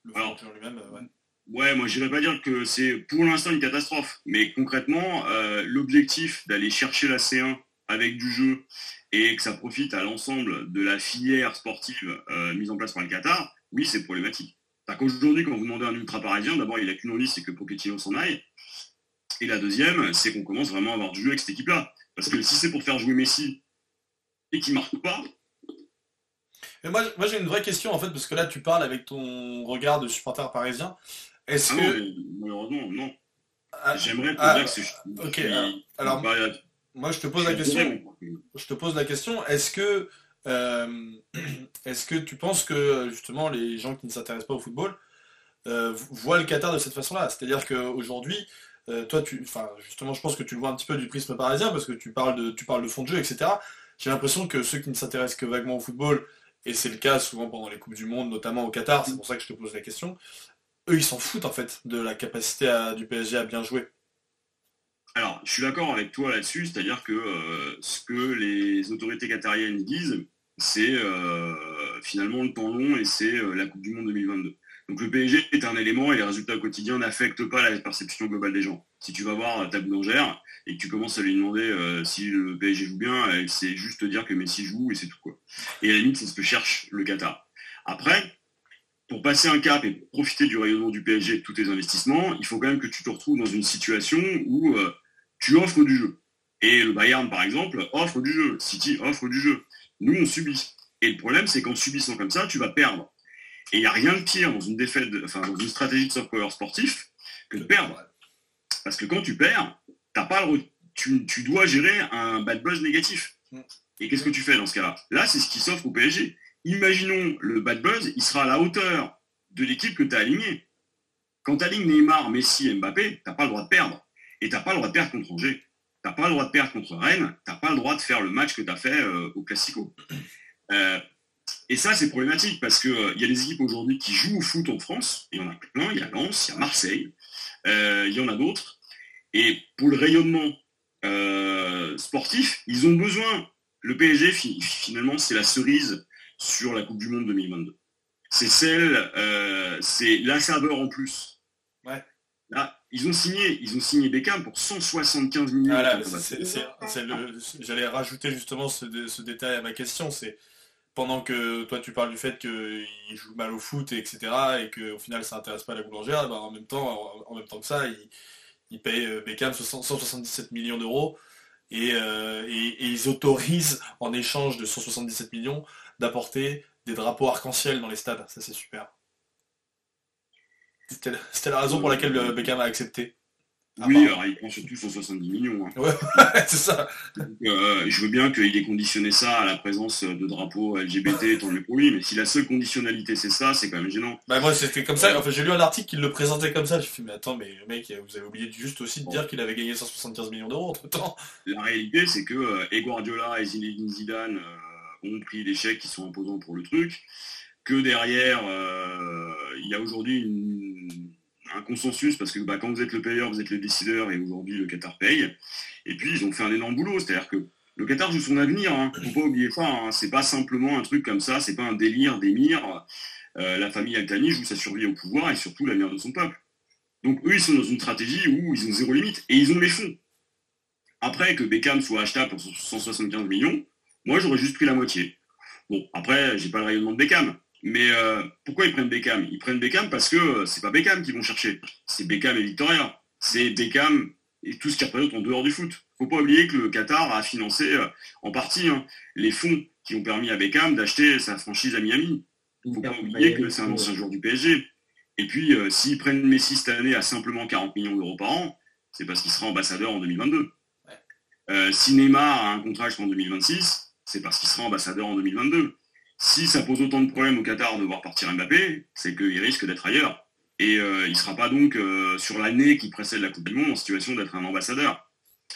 le fond de jeu lui-même, ouais. Ouais, moi je pas dire que c'est pour l'instant une catastrophe, mais concrètement, euh, l'objectif d'aller chercher la C1 avec du jeu et que ça profite à l'ensemble de la filière sportive euh, mise en place par le Qatar, oui, c'est problématique. qu'aujourd'hui, quand vous demandez un ultra parisien, d'abord, il a qu'une envie, c'est que Pochettino s'en aille. Et la deuxième, c'est qu'on commence vraiment à avoir du jeu avec cette équipe-là. Parce que si c'est pour faire jouer Messi et qu'il marque pas, moi, moi j'ai une vraie question en fait, parce que là tu parles avec ton regard de supporter parisien. Est-ce ah que. malheureusement, non. Ah, J'aimerais ah, que je... Ok, alors, moi je te pose la question. Je te pose la question, est-ce que euh, (clears throat) est-ce que tu penses que justement les gens qui ne s'intéressent pas au football euh, voient le Qatar de cette façon-là? C'est-à-dire qu'aujourd'hui, euh, toi, tu, enfin, justement, je pense que tu le vois un petit peu du prisme parisien parce que tu parles de, tu parles de fond de jeu, etc. J'ai l'impression que ceux qui ne s'intéressent que vaguement au football, et c'est le cas souvent pendant les coupes du monde, notamment au Qatar, c'est pour ça que je te pose la question, eux, ils s'en foutent en fait de la capacité du PSG à bien jouer. Alors, je suis d'accord avec toi là-dessus, c'est-à-dire que euh, ce que les autorités qatariennes disent, c'est euh, finalement le temps long et c'est euh, la Coupe du Monde 2022. Donc le PSG est un élément et les résultats quotidiens n'affectent pas la perception globale des gens. Si tu vas voir ta boulangère et que tu commences à lui demander si le PSG joue bien, c'est juste dire que Messi joue et c'est tout quoi. Et à la limite, c'est ce que cherche le Qatar. Après, pour passer un cap et profiter du rayonnement du PSG et de tous tes investissements, il faut quand même que tu te retrouves dans une situation où euh, tu offres du jeu. Et le Bayern, par exemple, offre du jeu. City offre du jeu. Nous, on subit. Et le problème, c'est qu'en subissant comme ça, tu vas perdre. Et il n'y a rien de pire dans une défaite, enfin, dans une stratégie de soft power sportif que de perdre. Parce que quand tu perds, as pas le tu, dois gérer un bad buzz négatif. Et qu'est-ce que tu fais dans ce cas-là? Là, c'est ce qui s'offre au PSG imaginons le bad buzz, il sera à la hauteur de l'équipe que tu as alignée. Quand tu alignes Neymar, Messi Mbappé, tu n'as pas le droit de perdre. Et tu n'as pas le droit de perdre contre Angers. Tu n'as pas le droit de perdre contre Rennes. Tu n'as pas le droit de faire le match que tu as fait euh, au Classico. Euh, et ça, c'est problématique parce qu'il euh, y a des équipes aujourd'hui qui jouent au foot en France. Il y en a plein. Il y a Lens, il y a Marseille. Il y en a d'autres. Et pour le rayonnement sportif, ils ont besoin. Le PSG, finalement, c'est la cerise sur la Coupe du Monde 2022. C'est celle, euh, c'est la saveur en plus. Ouais. Là, ils ont signé, ils ont signé Beckham pour 175 millions. J'allais rajouter justement ce, détail à ma question. C'est pendant que toi tu parles du fait qu'il joue mal au foot, etc., et qu'au final ça n'intéresse pas la boulangère, bah, en même temps, en, même temps que ça, il, il paye euh, Beckham 177 millions d'euros euh, et, ils autorisent en échange de 177 millions d'apporter des drapeaux arc-en-ciel dans les stades. Ça, c'est super. C'était la raison pour laquelle le Beckham a accepté. Oui, alors il prend surtout 170 millions. Hein. Ouais, (laughs) c'est ça. Euh, je veux bien qu'il ait conditionné ça à la présence de drapeaux LGBT, tant mieux pour lui, mais si la seule conditionnalité c'est ça, c'est quand même gênant. Bah moi c'était comme ça, enfin j'ai lu un article qui le présentait comme ça, je me suis dit mais attends, mais mec, vous avez oublié juste aussi de dire qu'il avait gagné 175 millions d'euros entre temps. La réalité c'est que euh, et Guardiola et Zinedine Zidane euh, ont pris les chèques qui sont imposants pour le truc, que derrière, euh, il y a aujourd'hui un consensus, parce que bah, quand vous êtes le payeur, vous êtes le décideur, et aujourd'hui le Qatar paye. Et puis ils ont fait un énorme boulot, c'est-à-dire que le Qatar joue son avenir, hein. faut pas oublier ça, hein. c'est pas simplement un truc comme ça, c'est pas un délire d'émir. Euh, la famille Altani joue sa survie au pouvoir et surtout l'avenir de son peuple. Donc eux, ils sont dans une stratégie où ils ont zéro limite et ils ont les fonds. Après que Beckham soit achetable pour 175 millions, moi, j'aurais juste pris la moitié. Bon, après, j'ai pas le rayonnement de Beckham. Mais euh, pourquoi ils prennent Beckham? Ils prennent Beckham parce que euh, c'est pas Beckham qu'ils vont chercher. C'est Beckham et Victoria. C'est Beckham et tout ce qui représente en dehors du foot. Faut pas oublier que le Qatar a financé euh, en partie hein, les fonds qui ont permis à Beckham d'acheter sa franchise à Miami. Faut pas oublier que c'est un ancien joueur du PSG. Et puis, s'ils prennent Messi cette année à simplement 40 millions d'euros par an, c'est parce qu'il sera ambassadeur en 2022. si Neymar a un contrat jusqu'en 2026, c'est parce qu'il sera ambassadeur en 2022. Si ça pose autant de problèmes au Qatar de voir partir Mbappé, c'est qu'il risque d'être ailleurs. Et euh, il ne sera pas donc euh, sur l'année qui précède la Coupe du Monde en situation d'être un ambassadeur.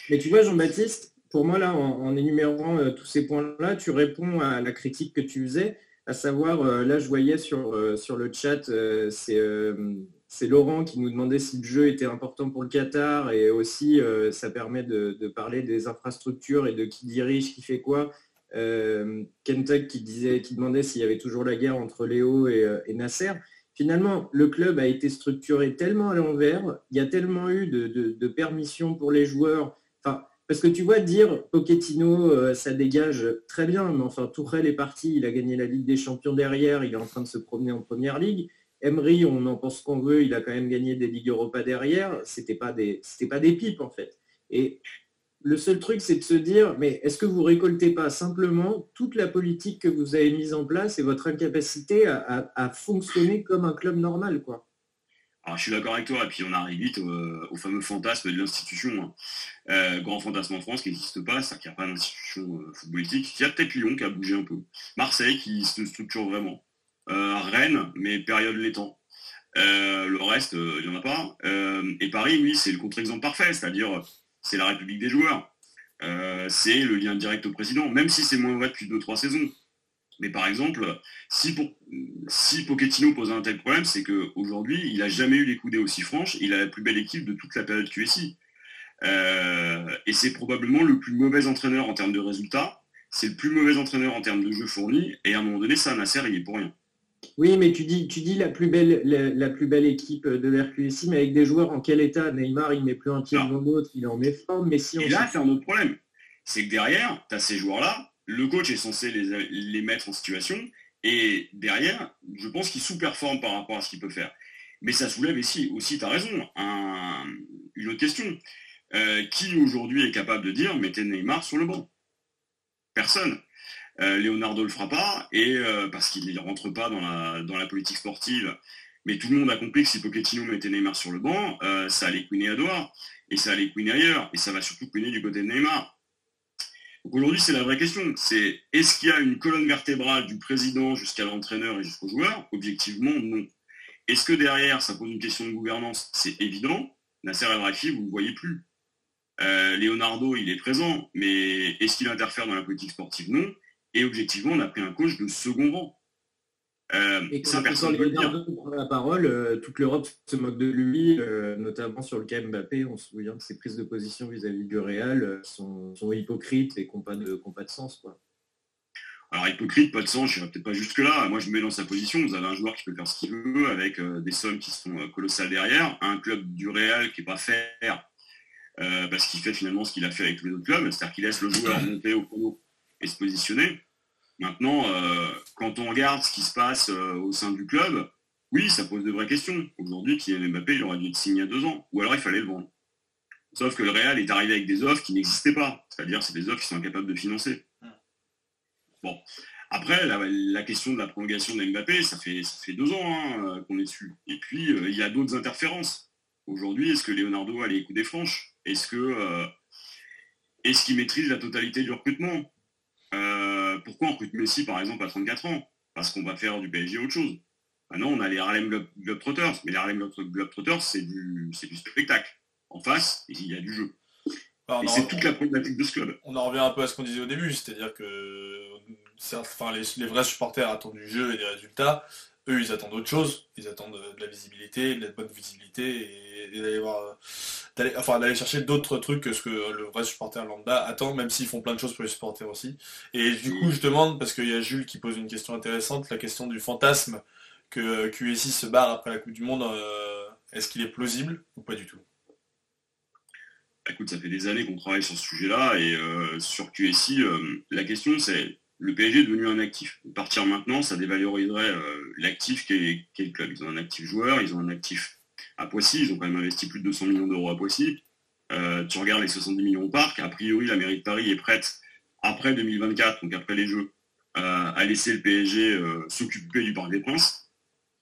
Mais tu vois, Jean-Baptiste, pour moi, là, en, énumérant tous ces points-là, tu réponds à la critique que tu faisais, à savoir, là, je voyais sur, sur le chat, c'est Laurent qui nous demandait si le jeu était important pour le Qatar et aussi ça permet de, parler des infrastructures et de qui dirige, qui fait quoi. Euh, Kentuck qui, disait, qui demandait s'il y avait toujours la guerre entre Léo et, et Nasser. Finalement, le club a été structuré tellement à l'envers, il y a tellement eu de, permissions pour les joueurs. Parce que tu vois, dire Pochettino, euh, ça dégage très bien, mais enfin, Tourelle est parti, il a gagné la Ligue des Champions derrière, il est en train de se promener en Première Ligue. Emery, on en pense qu'on veut, il a quand même gagné des Ligues Europa derrière. C'était pas pas des pipes en fait. Et le seul truc, c'est de se dire, mais est-ce que vous récoltez pas simplement toute la politique que vous avez mise en place et votre incapacité à, fonctionner comme un club normal, quoi? Alors, je suis d'accord avec toi, et puis on arrive vite au, fameux fantasme de l'institution. Hein. Euh, grand fantasme en France qui n'existe pas, c'est-à-dire qu'il n'y a pas d'institution euh, footballistique. Il y a peut-être Lyon qui a bougé un peu. Marseille qui se structure vraiment. Euh, Rennes, mais période l'étang. le reste, il n'y en a pas. et Paris, oui, c'est le contre-exemple parfait, c'est-à-dire c'est la République des joueurs. Euh, c'est le lien direct au président, même si c'est moins vrai depuis 2-3 saisons. Mais par exemple, si, pour, si Pochettino pose un tel problème, c'est qu'aujourd'hui, il n'a jamais eu les coudées aussi franches, il a la plus belle équipe de toute la période QSI. Euh, et c'est probablement le plus mauvais entraîneur en termes de résultats, c'est le plus mauvais entraîneur en termes de jeux fournis, et à un moment donné, ça, Nasser, il est pour rien. Oui, mais tu dis, tu dis la, plus belle, la, plus belle équipe de l'RQSI, mais avec des joueurs en quel état? Neymar, il met plus un pied devant l'autre, il est en méforme, mais si on... Et là, c'est un autre problème. C'est que derrière, tu as ces joueurs-là, le coach est censé les, mettre en situation, et derrière, je pense qu'il sous-performe par rapport à ce qu'il peut faire. Mais ça soulève ici, aussi, tu as raison, une autre question. Euh, qui aujourd'hui est capable de dire mettez Neymar sur le banc? Personne. Euh, Leonardo le fera pas, et euh, parce qu'il ne rentre pas dans la, politique sportive. Mais tout le monde a compris que si Pochettino mettait Neymar sur le banc, euh, ça allait couiner à Doha, et ça allait couiner ailleurs, et ça va surtout couiner du côté de Neymar. Donc aujourd'hui, c'est la vraie question. C'est est-ce qu'il y a une colonne vertébrale du président jusqu'à l'entraîneur et jusqu'au joueur? Objectivement, non. Est-ce que derrière, ça pose une question de gouvernance? C'est évident. Nasser El Rafi, vous ne le voyez plus. Leonardo, il est présent, mais est-ce qu'il interfère dans la politique sportive? Non. Et objectivement, on a pris un coach de second rang. Euh, et quand personne prend la parole, euh, toute l'Europe se moque de lui, euh, notamment sur le cas Mbappé. On se souvient que ses prises de position vis-à-vis du Real sont, hypocrites et n'ont pas, de, pas de sens. Quoi. Alors hypocrite, pas de sens, je ne peut-être pas jusque-là. Moi, je me mets dans sa position. Vous avez un joueur qui peut faire ce qu'il veut, avec des sommes qui sont colossales derrière. Un club du Real qui n'est pas faire, parce qu'il fait finalement ce qu'il a fait avec tous les autres clubs, c'est-à-dire qu'il laisse le joueur (clears throat) monter au chrono et se positionner. Maintenant, euh, quand on regarde ce qui se passe euh, au sein du club, oui, ça pose de vraies questions. Aujourd'hui, Kylian Mbappé, il aurait dû être signé il y a deux ans, ou alors il fallait le vendre. Sauf que le Real est arrivé avec des offres qui n'existaient pas, c'est-à-dire c'est des offres qui sont incapables de financer. Bon, après, la, question de la prolongation de Mbappé, ça fait, ça fait deux ans hein, euh, qu'on est dessus. Et puis, il y a d'autres interférences. Aujourd'hui, est-ce que Leonardo a les coups des franches? Est-ce que est-ce qu'il maîtrise la totalité du recrutement? Euh, pourquoi on recrute Messi, par exemple, à 34 ans? Parce qu'on va faire du PSG autre chose. Maintenant, on a les Harlem Globetrotters, mais les Harlem Globetrotters, c'est du, du spectacle. En face, il y a du jeu. et c'est toute la problématique de ce club. On en revient un peu à ce qu'on disait au début, c'est-à-dire que enfin, les, les, vrais supporters attendent du jeu et des résultats. Eux, ils attendent autre chose. Ils attendent de la visibilité, de la bonne visibilité et, d'aller voir, d'aller, enfin, d'aller chercher d'autres trucs que ce que le vrai supporter lambda attend, même s'ils font plein de choses pour les supporters aussi. Et du coup, je demande, parce qu'il y a Jules qui pose une question intéressante, la question du fantasme que QSI se barre après la Coupe du Monde, euh, est-ce qu'il est plausible ou pas du tout? Écoute, ça fait des années qu'on travaille sur ce sujet-là et euh, sur QSI, euh, la question c'est le PSG est devenu un actif. Partir maintenant, ça dévaloriserait euh, l'actif qu'est le club. Ils ont un actif joueur, ils ont un actif à Poissy, ils ont quand même investi plus de 200 millions d'euros à Poissy. Euh, tu regardes les 70 millions au parc, a priori la mairie de Paris est prête, après 2024, donc après les Jeux, euh, à laisser le PSG s'occuper du Parc des Princes.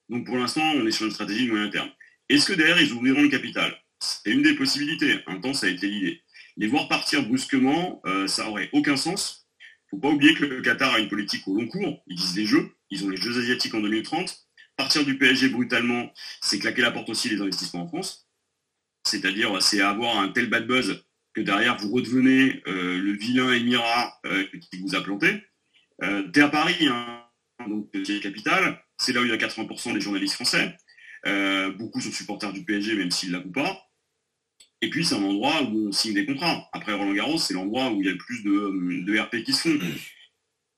Donc pour l'instant, on est sur une stratégie de moyen terme. Est-ce que derrière, ils ouvriront le capital? C'est une des possibilités. Un temps, ça a été l'idée. Les voir partir brusquement, ça n'aurait aucun sens faut pas oublier que le Qatar a une politique au long cours. Ils disent les jeux. Ils ont les Jeux asiatiques en 2030. Partir du PSG brutalement, c'est claquer la porte aussi des investissements en France. C'est-à-dire, c'est avoir un tel bad buzz que derrière vous redevenez le vilain émirat qui vous a planté. T'es à Paris, hein, donc c'est capitale, c'est là où il y a 80% des journalistes français. beaucoup sont supporters du PSG, même s'ils ne l'avouent pas. Et puis c'est un endroit où on signe des contrats. Après Roland Garros, c'est l'endroit où il y a le plus de, RP qui se font.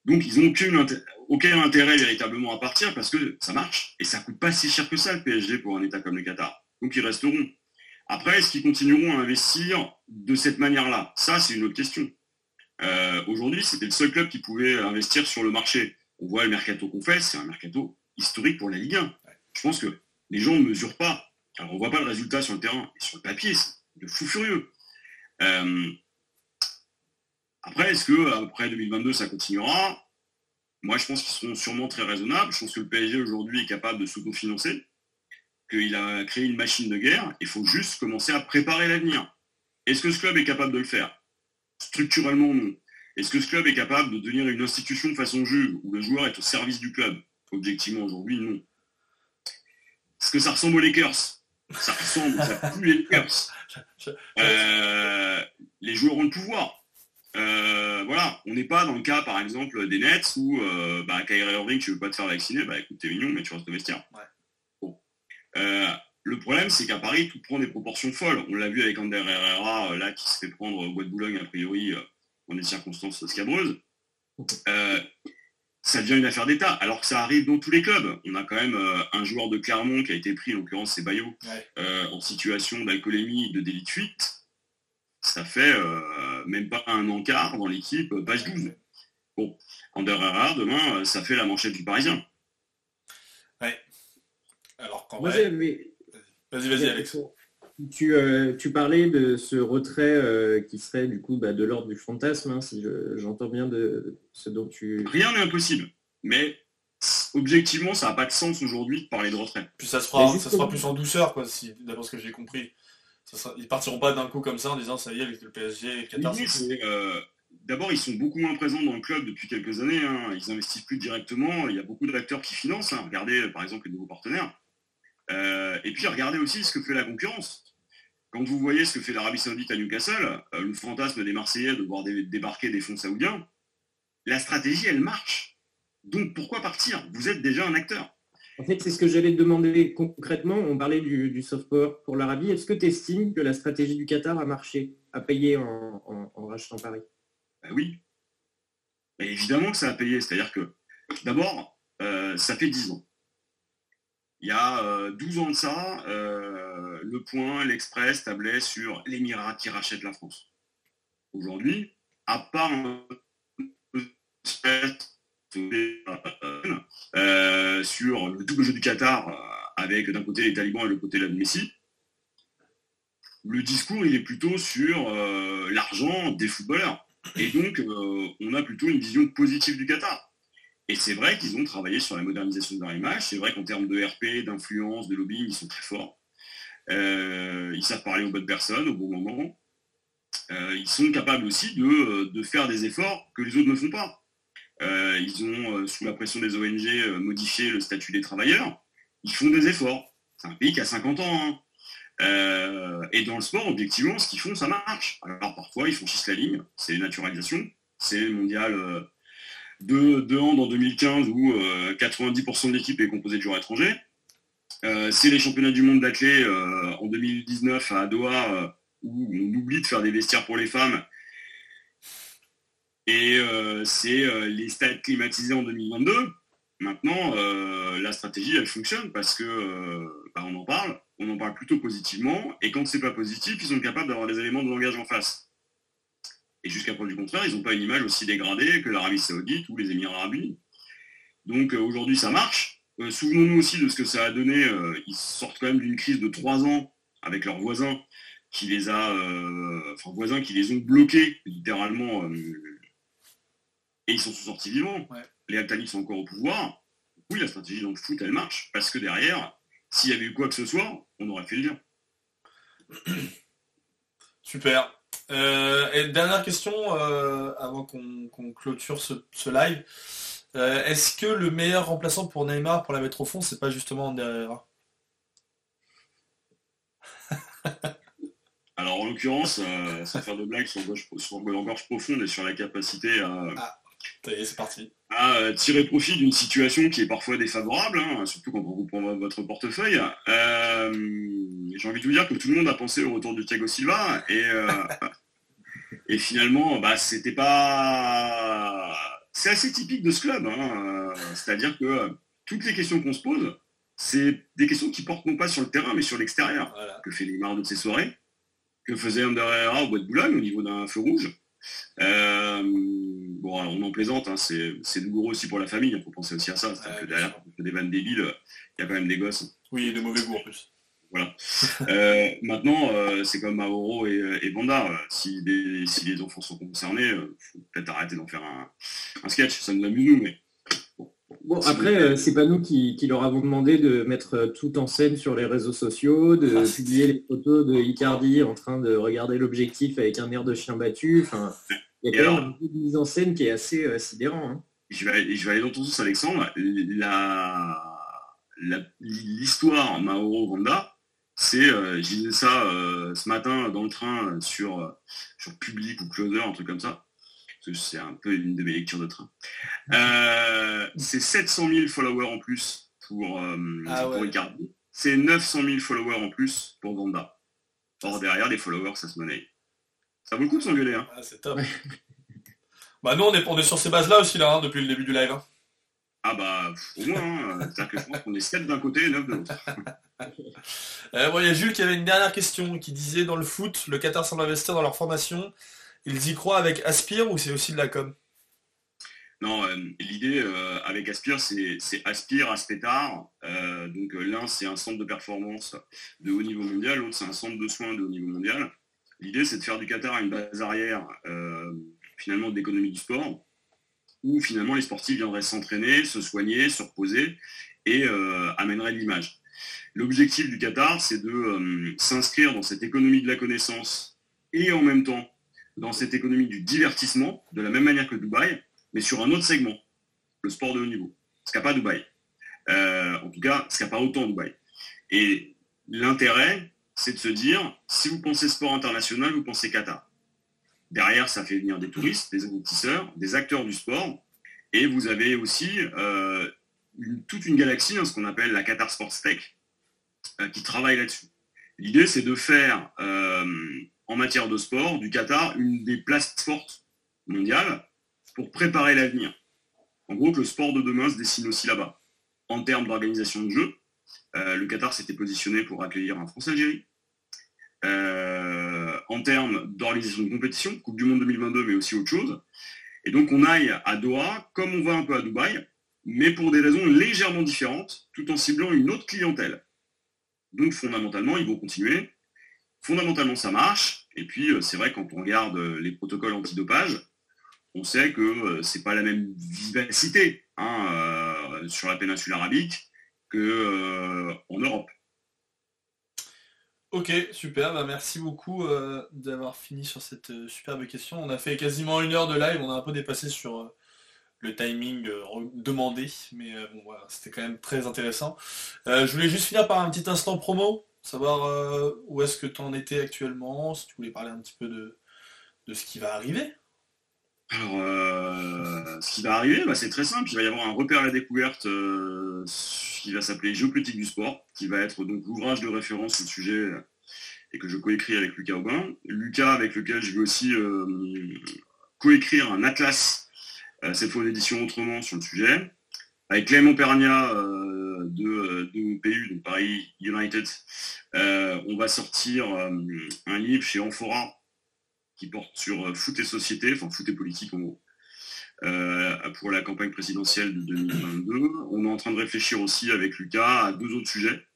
Donc ils n'ont aucun intérêt véritablement à partir parce que ça marche. Et ça coûte pas si cher que ça le PSG pour un État comme le Qatar. Donc ils resteront. Après, est-ce qu'ils continueront à investir de cette manière-là? Ça, c'est une autre question. Euh, aujourd'hui, c'était le seul club qui pouvait investir sur le marché. On voit le mercato qu'on fait, c'est un mercato historique pour la Ligue 1. Je pense que les gens ne mesurent pas. Alors on ne voit pas le résultat sur le terrain. Et sur le papier, de fou furieux. Euh, après, est-ce que après 2022 ça continuera? Moi, je pense qu'ils seront sûrement très raisonnables. Je pense que le PSG aujourd'hui est capable de s'autofinancer, qu'il a créé une machine de guerre. Il faut juste commencer à préparer l'avenir. Est-ce que ce club est capable de le faire? Structurellement, non. Est-ce que ce club est capable de devenir une institution de façon jeu où le joueur est au service du club? Objectivement, aujourd'hui, non. Est-ce que ça ressemble aux Lakers? Ça ressemble, ça pue les Lakers. Euh, les joueurs ont le pouvoir. Euh, voilà, on n'est pas dans le cas par exemple des Nets où euh, bah, Kyrie Irving, tu veux pas te faire vacciner, bah écoute, t'es mignon, mais tu restes au vestiaire. Euh, le problème, c'est qu'à Paris, tout prend des proportions folles. On l'a vu avec Ander Herrera, là, qui se fait prendre au bois de Boulogne, a priori, dans des circonstances scabreuses ça devient une affaire d'État, alors que ça arrive dans tous les clubs. On a quand même euh, un joueur de Clermont qui a été pris, en l'occurrence c'est Bayo, euh, en situation d'alcoolémie, de délit de fuite. Ça fait euh, même pas un encart dans l'équipe, page 12. Bon, Ander Herrera, demain, ça fait la manchette du Parisien. Ouais. Alors quand même... Vas-y, vas-y, Alex. Tu, tu, parlais de ce retrait qui serait du coup bah, de l'ordre du fantasme, hein, si j'entends bien de ce dont tu... Rien n'est impossible, mais objectivement, ça n'a pas de sens aujourd'hui de parler de retrait. Puis ça se fera, ça sera plus en douceur, quoi, si, d'après ce que j'ai compris. Ça Ils partiront pas d'un coup comme ça en disant ça y est, avec le PSG et le Qatar. Euh, d'abord, ils sont beaucoup moins présents dans le club depuis quelques années. Hein. Ils investissent plus directement. Il y a beaucoup d'acteurs qui financent. Hein. Regardez, par exemple, les nouveaux partenaires. Euh, et puis, regardez aussi ce que fait la concurrence. Quand vous voyez ce que fait l'Arabie Saoudite à Newcastle, euh, le fantasme des Marseillais de voir débarquer des fonds saoudiens, la stratégie, elle marche. Donc pourquoi partir? Vous êtes déjà un acteur. En fait, c'est ce que j'allais te demander concrètement. On parlait du, soft power pour l'Arabie. Est-ce que tu estimes que la stratégie du Qatar a marché, a payé en, rachetant Paris? Ben Oui. évidemment que ça a payé. C'est-à-dire que, d'abord, euh, ça fait 10 ans. Il y a 12 euh, ans de ça, euh, le point, l'Express tablait sur l'Émirat qui rachète la France. Aujourd'hui, à part euh, sur le double jeu du Qatar, avec d'un côté les talibans et de l'autre côté la Messi, le discours est plutôt sur l'argent des footballeurs. Et donc on a plutôt une vision positive du Qatar. Et c'est vrai qu'ils ont travaillé sur la modernisation de leur image. C'est vrai qu'en termes de RP, d'influence, de lobbying, ils sont très forts. Euh, ils savent parler aux bonnes personnes au bon moment. Euh, ils sont capables aussi de, faire des efforts que les autres ne font pas. Euh, ils ont, sous la pression des ONG, modifié le statut des travailleurs. Ils font des efforts. C'est un pays qui a 50 ans. Hein. et dans le sport, objectivement, ce qu'ils font, ça marche. Alors parfois, ils franchissent la ligne. C'est naturalisation. C'est le mondial de, hand en 2015 où 90% euh, de l'équipe est composée de joueurs étrangers. Euh, c'est les championnats du monde d'athlé euh, en 2019 à Doha où on oublie de faire des vestiaires pour les femmes. Et c'est les stades climatisés en 2022. Maintenant, la stratégie, elle fonctionne parce que bah, on en parle, on en parle plutôt positivement, et quand c'est pas positif, ils sont capables d'avoir des éléments de langage en face. Et jusqu'à preuve du contraire, ils n'ont pas une image aussi dégradée que l'Arabie Saoudite ou les Émirats Arabes Unis. Donc euh, aujourd'hui, ça marche. Euh, souvenons-nous aussi de ce que ça a donné. Euh, ils sortent quand même d'une crise de trois ans avec leurs voisins qui les a, enfin voisins qui les ont bloqués littéralement, et ils sont sortis vivants. Les Al sont encore au pouvoir. Oui, la stratégie dans le foot, elle marche parce que derrière, s'il y avait eu quoi que ce soit, on aurait fait le lien. Super. Euh, et dernière question euh, avant qu'on clôture ce, live. Euh, est-ce que le meilleur remplaçant pour Neymar pour la mettre au fond, c'est pas justement Ander (laughs) Alors en l'occurrence, sans faire de blagues sur, sur gorge profonde et sur la capacité à, ah, c'est parti. à tirer profit d'une situation qui est parfois défavorable, hein, surtout quand on vous prend votre portefeuille. J'ai envie de vous dire que tout le monde a pensé au retour de Thiago Silva et, (laughs) et finalement, bah, c'était pas. C'est assez typique de ce club. Hein, c'est-à-dire que toutes les questions qu'on se pose, c'est des questions qui portent non pas sur le terrain, mais sur l'extérieur. Que fait Neymar de ses soirées? Que faisait Ander Herrera au bois de Boulogne au niveau d'un feu rouge? Euh, Bon, on en plaisante, hein, c'est douloureux aussi pour la famille, il faut penser aussi à ça. C'est-à-dire que derrière, des vannes débiles, il y a quand même des gosses. Oui, et de mauvais goût en plus. Voilà. Euh, maintenant, euh, c'est comme Mauro et, et Banda. Si, les enfants sont concernés, il faut peut-être arrêter d'en faire un, un, sketch. Ça nous amuse, mais Bon, après, euh, c'est pas nous qui, leur avons demandé de mettre euh, tout en scène sur les réseaux sociaux, de ah, publier les photos de Icardi en train de regarder l'objectif avec un air de chien battu. Enfin, il y a quand même une mise en scène qui est assez euh, sidérant. Hein. Je, vais, je vais aller dans ton sens, Alexandre. L'histoire Mauro Vanda, c'est, je disais ça ce matin dans le train sur, sur Public ou Closer, un truc comme ça c'est un peu une de mes lectures de train. (laughs) Euh, c'est 700 000 followers en plus pour, euh, ah C'est 900 000 followers en plus pour Vanda. Or derrière, les followers, ça se monnaie. Ça vaut le coup de s'engueuler. Hein. Ah, c'est top. (laughs) bah nous, on est, on sur ces bases-là aussi, là, hein, depuis le début du live. Hein. Ah bah, au moins, hein. c'est-à-dire que je pense qu'on est 7 d'un côté et 9 de l'autre. (laughs) (laughs) Euh, il y a Jules qui avait une dernière question, qui disait, dans le foot, le Qatar semble investir dans leur formation ils y croient avec Aspire ou c'est aussi de la com? Non, euh, l'idée euh, avec Aspire, c'est Aspire, Aspetar. Donc l'un, c'est un centre de performance de haut niveau mondial, l'autre, c'est un centre de soins de haut niveau mondial. L'idée, c'est de faire du Qatar une base arrière, finalement, d'économie du sport, où finalement les sportifs viendraient s'entraîner, se soigner, se reposer et amèneraient de l'image. L'objectif du Qatar, c'est de s'inscrire dans cette économie de la connaissance et en même temps dans cette économie du divertissement, de la même manière que Dubaï, mais sur un autre segment, le sport de haut niveau, ce qu'a pas Dubaï. Euh, en tout cas, ce qu'a pas autant Dubaï. Et l'intérêt, c'est de se dire, si vous pensez sport international, vous pensez Qatar. Derrière, ça fait venir des touristes, des investisseurs, des acteurs du sport, et vous avez aussi euh, toute une galaxie, hein, ce qu'on appelle la Qatar Sports Tech, euh, qui travaille là-dessus. L'idée, c'est de faire en matière de sport du Qatar une des places fortes mondiales pour préparer l'avenir. En gros, que le sport de demain se dessine aussi là-bas. En termes d'organisation de jeu, euh, le Qatar s'était positionné pour accueillir un France-Algérie. Euh, en termes d'organisation de compétition, Coupe du Monde 2022, mais aussi autre chose. Et donc on aille à Doha, comme on va un peu à Dubaï, mais pour des raisons légèrement différentes, tout en ciblant une autre clientèle. Donc fondamentalement, ils vont continuer. Fondamentalement, ça marche. Et puis, euh, c'est vrai, quand on regarde euh, les protocoles antidopage, on sait que euh, c'est pas la même vivacité hein, sur la péninsule arabique qu'en Europe. Ok, super, bah, merci beaucoup d'avoir fini sur cette superbe question. On a fait quasiment une heure de live, on a un peu dépassé sur le timing demandé, mais bon voilà, c'était quand même très intéressant. je voulais juste finir par un petit instant promo savoir euh, où est-ce que tu en étais actuellement, si tu voulais parler un petit peu de, ce qui va arriver. Alors, euh, ce qui va arriver, bah, c'est très simple. Il va y avoir un repère à la découverte euh, qui va s'appeler Géopolitique du sport, qui va être donc l'ouvrage de référence sur le sujet et que je coécris avec Lucas Aubin. Lucas, avec lequel je vais aussi coécrire un atlas, cette fois d'édition autrement sur le sujet. Avec Clément Pernia, de, de PU, donc Paris United, euh, on va sortir euh, un livre chez Amphora qui porte sur euh, foot et société, enfin foot et politique en gros, pour la campagne présidentielle de 2022. On est en train de réfléchir aussi avec Lucas à deux autres sujets.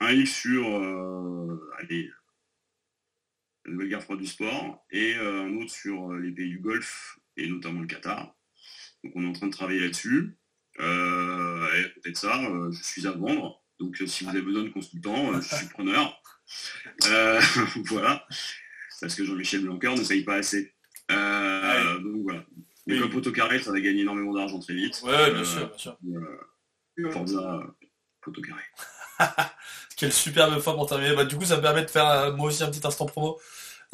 Un livre sur allez, la nouvelle guerre froide du sport et un autre sur les pays du Golfe et notamment le Qatar. Donc on est en train de travailler là-dessus. Euh, peut-être ça, euh, je suis à vendre. Donc euh, si vous avez besoin de consultants, je suis preneur. (laughs) voilà. Parce que Jean-Michel Blanquer ne paye pas assez. Donc voilà. Mais comme Photocarré, ça va gagner énormément d'argent très vite. Ouais, bien sûr, bien sûr. Forza Photocarré. (laughs) Quelle superbe fin pour terminer. Bah, du coup, ça me permet de faire euh, moi aussi un petit instant promo.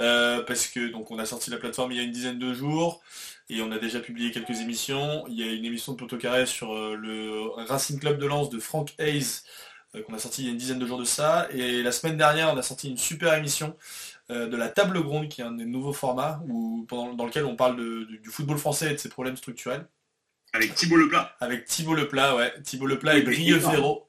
Euh, parce que donc on a sorti la plateforme il y a une dizaine de jours et on a déjà publié quelques émissions. Il y a une émission de Poto Carré sur euh, le Racing Club de Lens de Frank Hayes qu'on a sorti il y a une dizaine de jours de ça. Et la semaine dernière, on a sorti une super émission de la table ronde, qui est un des nouveaux formats où, pendant, dans lequel on parle du football français et de ses problèmes structurels. Avec Thibault Leplat. Avec Thibault Leplat, ouais. Thibault Leplat et Brieux Ferro.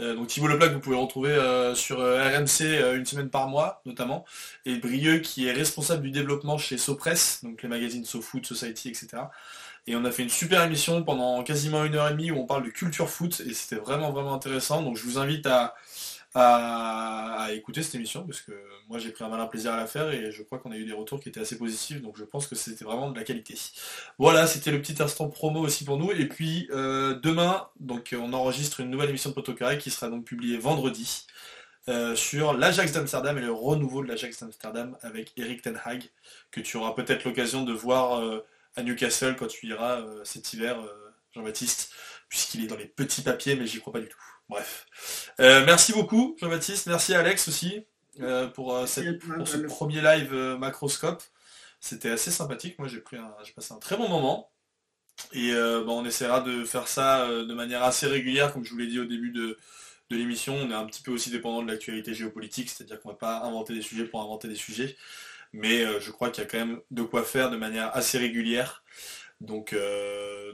Euh, donc Thibault Leplat que vous pouvez retrouver euh, sur euh, RMC une semaine par mois notamment, et Brieux qui est responsable du développement chez SoPress, donc les magazines SoFoot, Society, etc. Et on a fait une super émission pendant quasiment une heure et demie où on parle de culture foot et c'était vraiment vraiment intéressant. Donc je vous invite à, à, écouter cette émission parce que moi j'ai pris un malin plaisir à la faire et je crois qu'on a eu des retours qui étaient assez positifs donc je pense que c'était vraiment de la qualité. Voilà, c'était le petit instant promo aussi pour nous et puis euh, demain donc on enregistre une nouvelle émission de Potocaré qui sera donc publiée vendredi euh, sur l'Ajax d'Amsterdam et le renouveau de l'Ajax d'Amsterdam avec Eric Ten Hag que tu auras peut-être l'occasion de voir euh, à Newcastle quand tu iras cet hiver Jean-Baptiste puisqu'il est dans les petits papiers mais j'y crois pas du tout. Bref. Euh, merci beaucoup, Jean-Baptiste. Merci Alex aussi euh, pour, euh, ce premier live macroscope. C'était assez sympathique. Moi, j'ai passé un très bon moment. Et on essaiera de faire ça de manière assez régulière, comme je vous l'ai dit au début de, l'émission. On est un petit peu aussi dépendant de l'actualité géopolitique, c'est-à-dire qu'on ne va pas inventer des sujets pour inventer des sujets. Mais je crois qu'il y a quand même de quoi faire de manière assez régulière. Donc,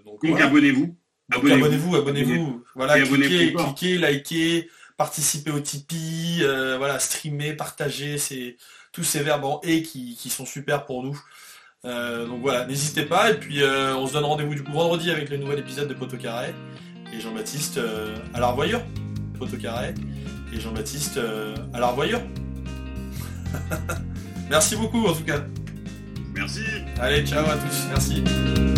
donc, abonnez-vous abonnez-vous, abonnez-vous. voilà, cliquez, cliquez, likez, participez au Tipeee, euh, voilà, streamer, partager, c'est tous ces verbes en et qui, sont super pour nous. Euh, donc voilà, n'hésitez pas. Et puis euh, on se donne rendez-vous du coup vendredi avec le nouvel épisode de Poto Carré. Et Jean-Baptiste à la revoyure. Poto Carré. Et Jean-Baptiste à la revoyure. (laughs) Merci beaucoup en tout cas. Merci. Allez, ciao à tous. Merci.